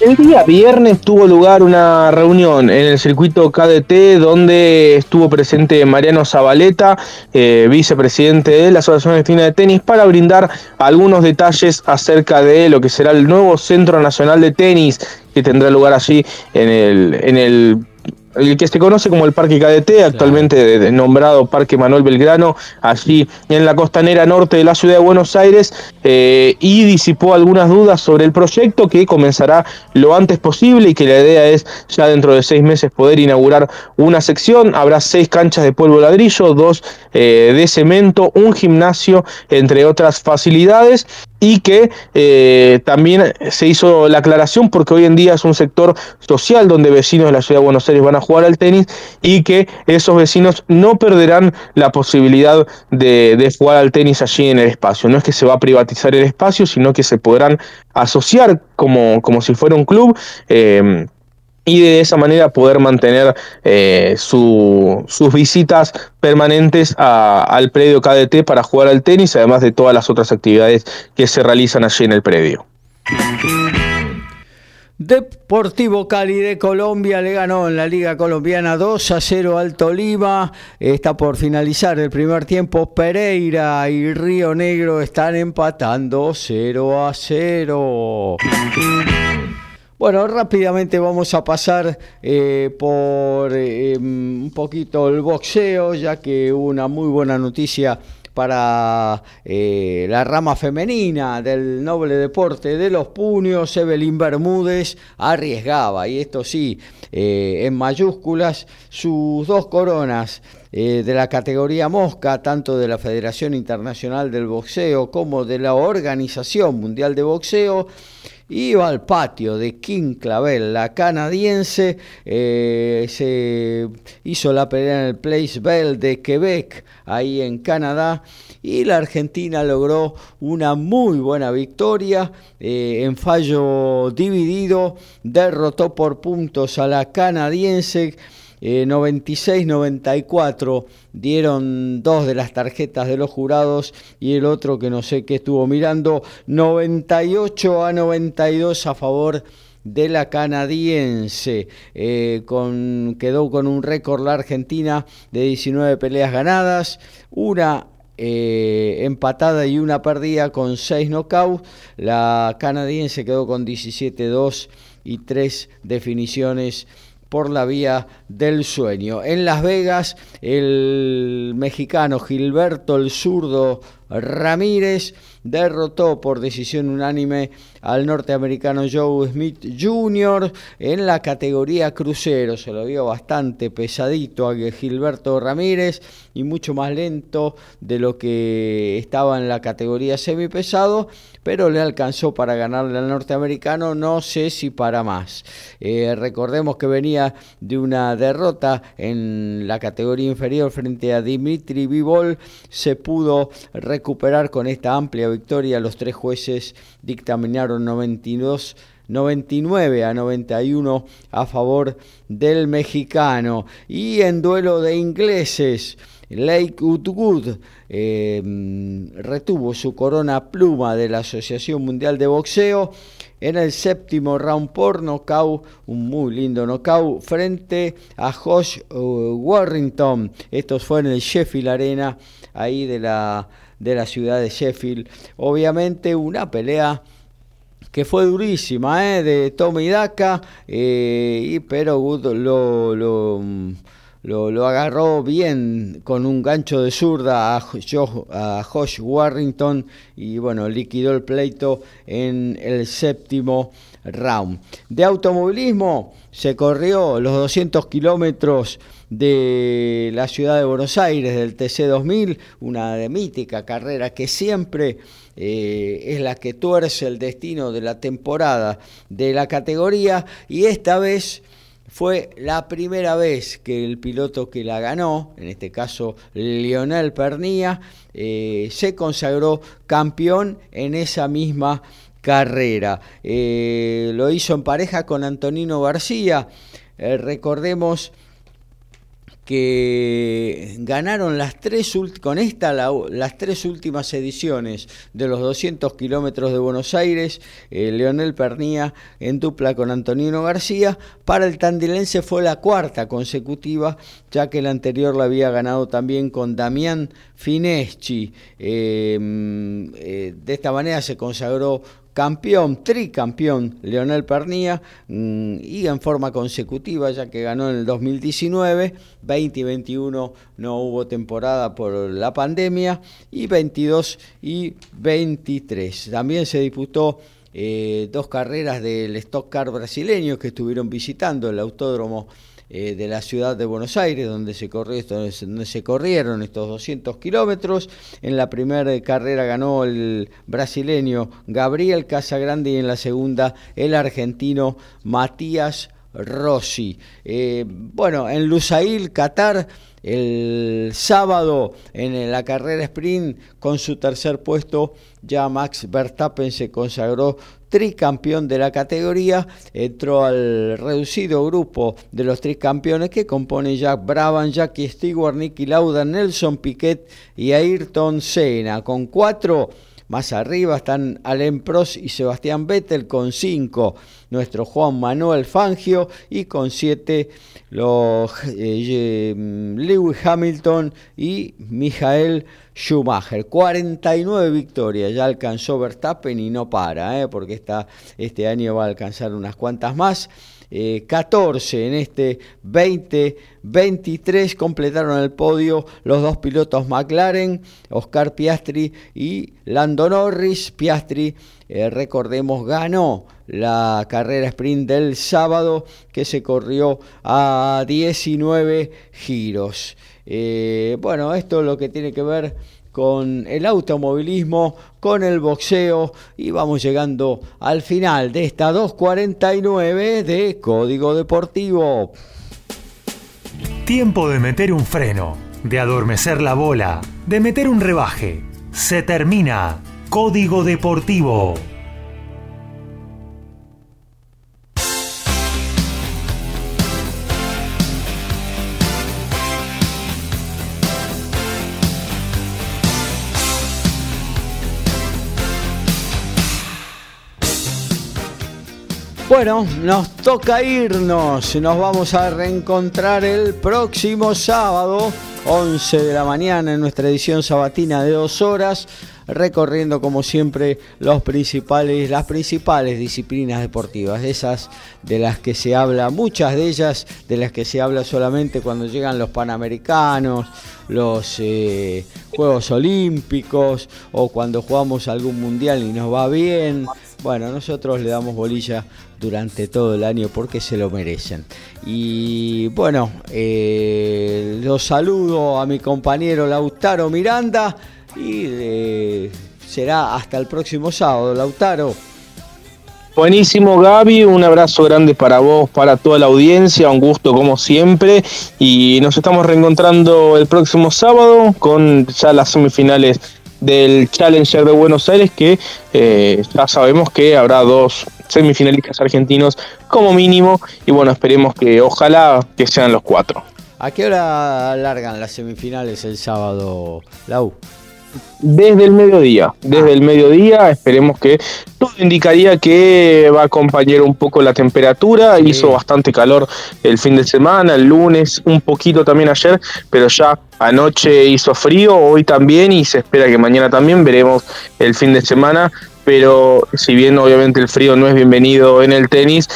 El día viernes tuvo lugar una reunión en el circuito KDT donde estuvo presente Mariano Zabaleta, eh, vicepresidente de la Asociación Argentina de Tenis, para brindar algunos detalles acerca de lo que será el nuevo Centro Nacional de Tenis que tendrá lugar allí en el, en el el que se conoce como el Parque KDT, actualmente claro. nombrado Parque Manuel Belgrano, allí en la costanera norte de la ciudad de Buenos Aires, eh, y disipó algunas dudas sobre el proyecto que comenzará lo antes posible y que la idea es ya dentro de seis meses poder inaugurar una sección. Habrá seis canchas de polvo ladrillo, dos eh, de cemento, un gimnasio, entre otras facilidades y que eh, también se hizo la aclaración porque hoy en día es un sector social donde vecinos de la ciudad de Buenos Aires van a jugar al tenis y que esos vecinos no perderán la posibilidad de, de, jugar al tenis allí en el espacio. No es que se va a privatizar el espacio, sino que se podrán asociar como, como si fuera un club. Eh, y de esa manera poder mantener eh, su, sus visitas permanentes a, al predio KDT para jugar al tenis, además de todas las otras actividades que se realizan allí en el predio. Deportivo Cali de Colombia le ganó en la Liga Colombiana 2 a 0 al Tolima. Está por finalizar el primer tiempo. Pereira y Río Negro están empatando 0 a 0. Bueno, rápidamente vamos a pasar eh, por eh, un poquito el boxeo, ya que una muy buena noticia para eh, la rama femenina del noble deporte de los puños. Evelyn Bermúdez arriesgaba, y esto sí, en mayúsculas, sus dos coronas. De la categoría mosca, tanto de la Federación Internacional del Boxeo como de la Organización Mundial de Boxeo, iba al patio de King Clavel, la canadiense, eh, se hizo la pelea en el Place Bell de Quebec, ahí en Canadá, y la Argentina logró una muy buena victoria eh, en fallo dividido, derrotó por puntos a la canadiense. 96-94 eh, dieron dos de las tarjetas de los jurados y el otro que no sé qué estuvo mirando, 98 a 92 a favor de la canadiense. Eh, quedó con un récord la Argentina de 19 peleas ganadas, una eh, empatada y una perdida con 6 knockouts. La canadiense quedó con 17-2 y 3 definiciones por la vía del sueño. En Las Vegas, el mexicano Gilberto el zurdo Ramírez derrotó por decisión unánime al norteamericano Joe Smith Jr. en la categoría crucero. Se lo vio bastante pesadito a Gilberto Ramírez y mucho más lento de lo que estaba en la categoría semipesado, pero le alcanzó para ganarle al norteamericano, no sé si para más. Eh, recordemos que venía de una derrota en la categoría inferior frente a Dimitri Vivol, se pudo recuperar con esta amplia victoria. Los tres jueces dictaminaron 92 99 a 91 a favor del mexicano. Y en duelo de ingleses, Lake Woodwood eh, retuvo su corona pluma de la Asociación Mundial de Boxeo en el séptimo round por nocaut, un muy lindo nocaut, frente a Josh eh, Warrington. Estos fue en el Sheffield Arena, ahí de la, de la ciudad de Sheffield. Obviamente una pelea que fue durísima, ¿eh? de Tommy Daca, eh, pero lo, lo lo, agarró bien con un gancho de zurda a, Josh, Warrington y bueno, liquidó el pleito en el séptimo round. De automovilismo se corrió los 200 kilómetros de la ciudad de Buenos Aires del TC2000, una de mítica carrera que siempre eh, es la que tuerce el destino de la temporada de la categoría y esta vez fue la primera vez que el piloto que la ganó, en este caso Lionel Pernía, eh, se consagró campeón en esa misma carrera. Eh, lo hizo en pareja con Antonino García. Eh, recordemos que ganaron las tres con esta las tres últimas ediciones de los 200 kilómetros de Buenos Aires, eh, Leonel Pernía en dupla con Antonino García. Para el tandilense fue la cuarta consecutiva, ya que la anterior la había ganado también con Damián Fineschi. Eh, mm, eh, de esta manera se consagró campeón, tricampeón Leonel Pernía mm, y en forma consecutiva ya que ganó en el 2019, 20 y 21 no hubo temporada por la pandemia y 22 y 23. También se disputó eh, dos carreras del Stock Car brasileño que estuvieron visitando el autódromo eh, de la ciudad de Buenos Aires, donde se, donde se corrieron estos 200 kilómetros. En la primera carrera ganó el brasileño Gabriel Casagrande y en la segunda el argentino Matías Rossi. Eh, bueno, en Lusail, Qatar, el sábado en la carrera sprint con su tercer puesto, ya Max Verstappen se consagró tricampeón de la categoría, entró al reducido grupo de los tricampeones que compone Jack Brabham, Jackie Stewart, Nicky Lauda, Nelson Piquet y Ayrton Senna. Con cuatro más arriba están Alain Prost y Sebastián Vettel con cinco, nuestro Juan Manuel Fangio y con siete los eh, Lewis Hamilton y Michael Schumacher. 49 victorias ya alcanzó Verstappen y no para, eh, porque este año va a alcanzar unas cuantas más. 14 eh, en este 2023 completaron el podio los dos pilotos McLaren, Oscar Piastri y Lando Norris. Piastri, eh, recordemos, ganó la carrera sprint del sábado que se corrió a 19 giros. Eh, bueno, esto es lo que tiene que ver con el automovilismo, con el boxeo y vamos llegando al final de esta 249 de Código Deportivo. Tiempo de meter un freno, de adormecer la bola, de meter un rebaje. Se termina. Código Deportivo. Bueno, nos toca irnos. Nos vamos a reencontrar el próximo sábado, 11 de la mañana, en nuestra edición sabatina de dos horas, recorriendo como siempre los principales, las principales disciplinas deportivas, esas de las que se habla, muchas de ellas de las que se habla solamente cuando llegan los Panamericanos, los eh, Juegos Olímpicos o cuando jugamos algún mundial y nos va bien. Bueno, nosotros le damos bolilla durante todo el año porque se lo merecen. Y bueno, eh, los saludo a mi compañero Lautaro Miranda y eh, será hasta el próximo sábado, Lautaro. Buenísimo Gaby, un abrazo grande para vos, para toda la audiencia, un gusto como siempre y nos estamos reencontrando el próximo sábado con ya las semifinales del Challenger de Buenos Aires que eh, ya sabemos que habrá dos semifinalistas argentinos como mínimo y bueno, esperemos que ojalá que sean los cuatro. ¿A qué hora largan las semifinales el sábado, Lau? Desde el mediodía, desde el mediodía esperemos que todo indicaría que va a acompañar un poco la temperatura, hizo bastante calor el fin de semana, el lunes, un poquito también ayer, pero ya anoche hizo frío, hoy también y se espera que mañana también, veremos el fin de semana, pero si bien obviamente el frío no es bienvenido en el tenis,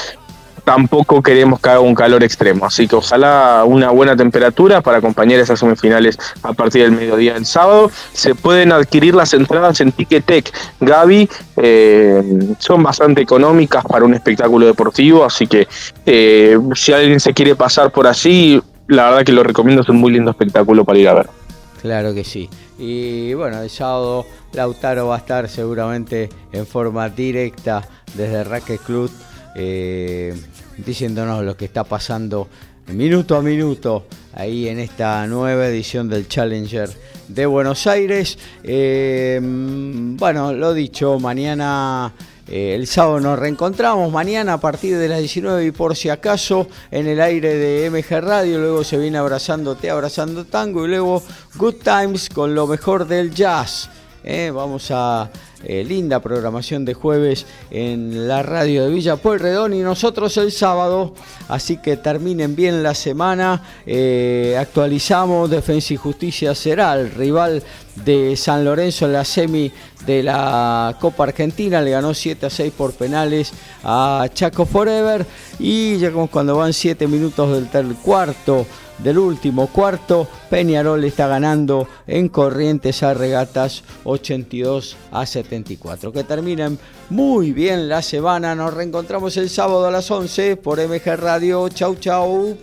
tampoco queremos que haga un calor extremo. Así que ojalá una buena temperatura para acompañar esas semifinales a partir del mediodía del sábado. Se pueden adquirir las entradas en Ticketek. Gaby, eh, son bastante económicas para un espectáculo deportivo, así que eh, si alguien se quiere pasar por allí, la verdad que lo recomiendo, es un muy lindo espectáculo para ir a ver. Claro que sí. Y bueno, el sábado Lautaro va a estar seguramente en forma directa desde Racket Club. Eh, diciéndonos lo que está pasando minuto a minuto ahí en esta nueva edición del Challenger de Buenos Aires. Eh, bueno, lo dicho, mañana... Eh, el sábado nos reencontramos, mañana a partir de las 19 y por si acaso en el aire de MG Radio, luego se viene abrazándote, abrazando tango y luego Good Times con lo mejor del jazz. Eh, vamos a eh, linda programación de jueves en la radio de Villa Pueyrredón y nosotros el sábado. Así que terminen bien la semana. Eh, actualizamos Defensa y Justicia será el rival de San Lorenzo en la semi de la Copa Argentina. Le ganó 7 a 6 por penales a Chaco Forever. Y llegamos cuando van 7 minutos del cuarto del último cuarto, Peñarol está ganando en Corrientes a Regatas 82 a 74. Que terminen muy bien la semana. Nos reencontramos el sábado a las 11 por MG Radio. Chau, chau.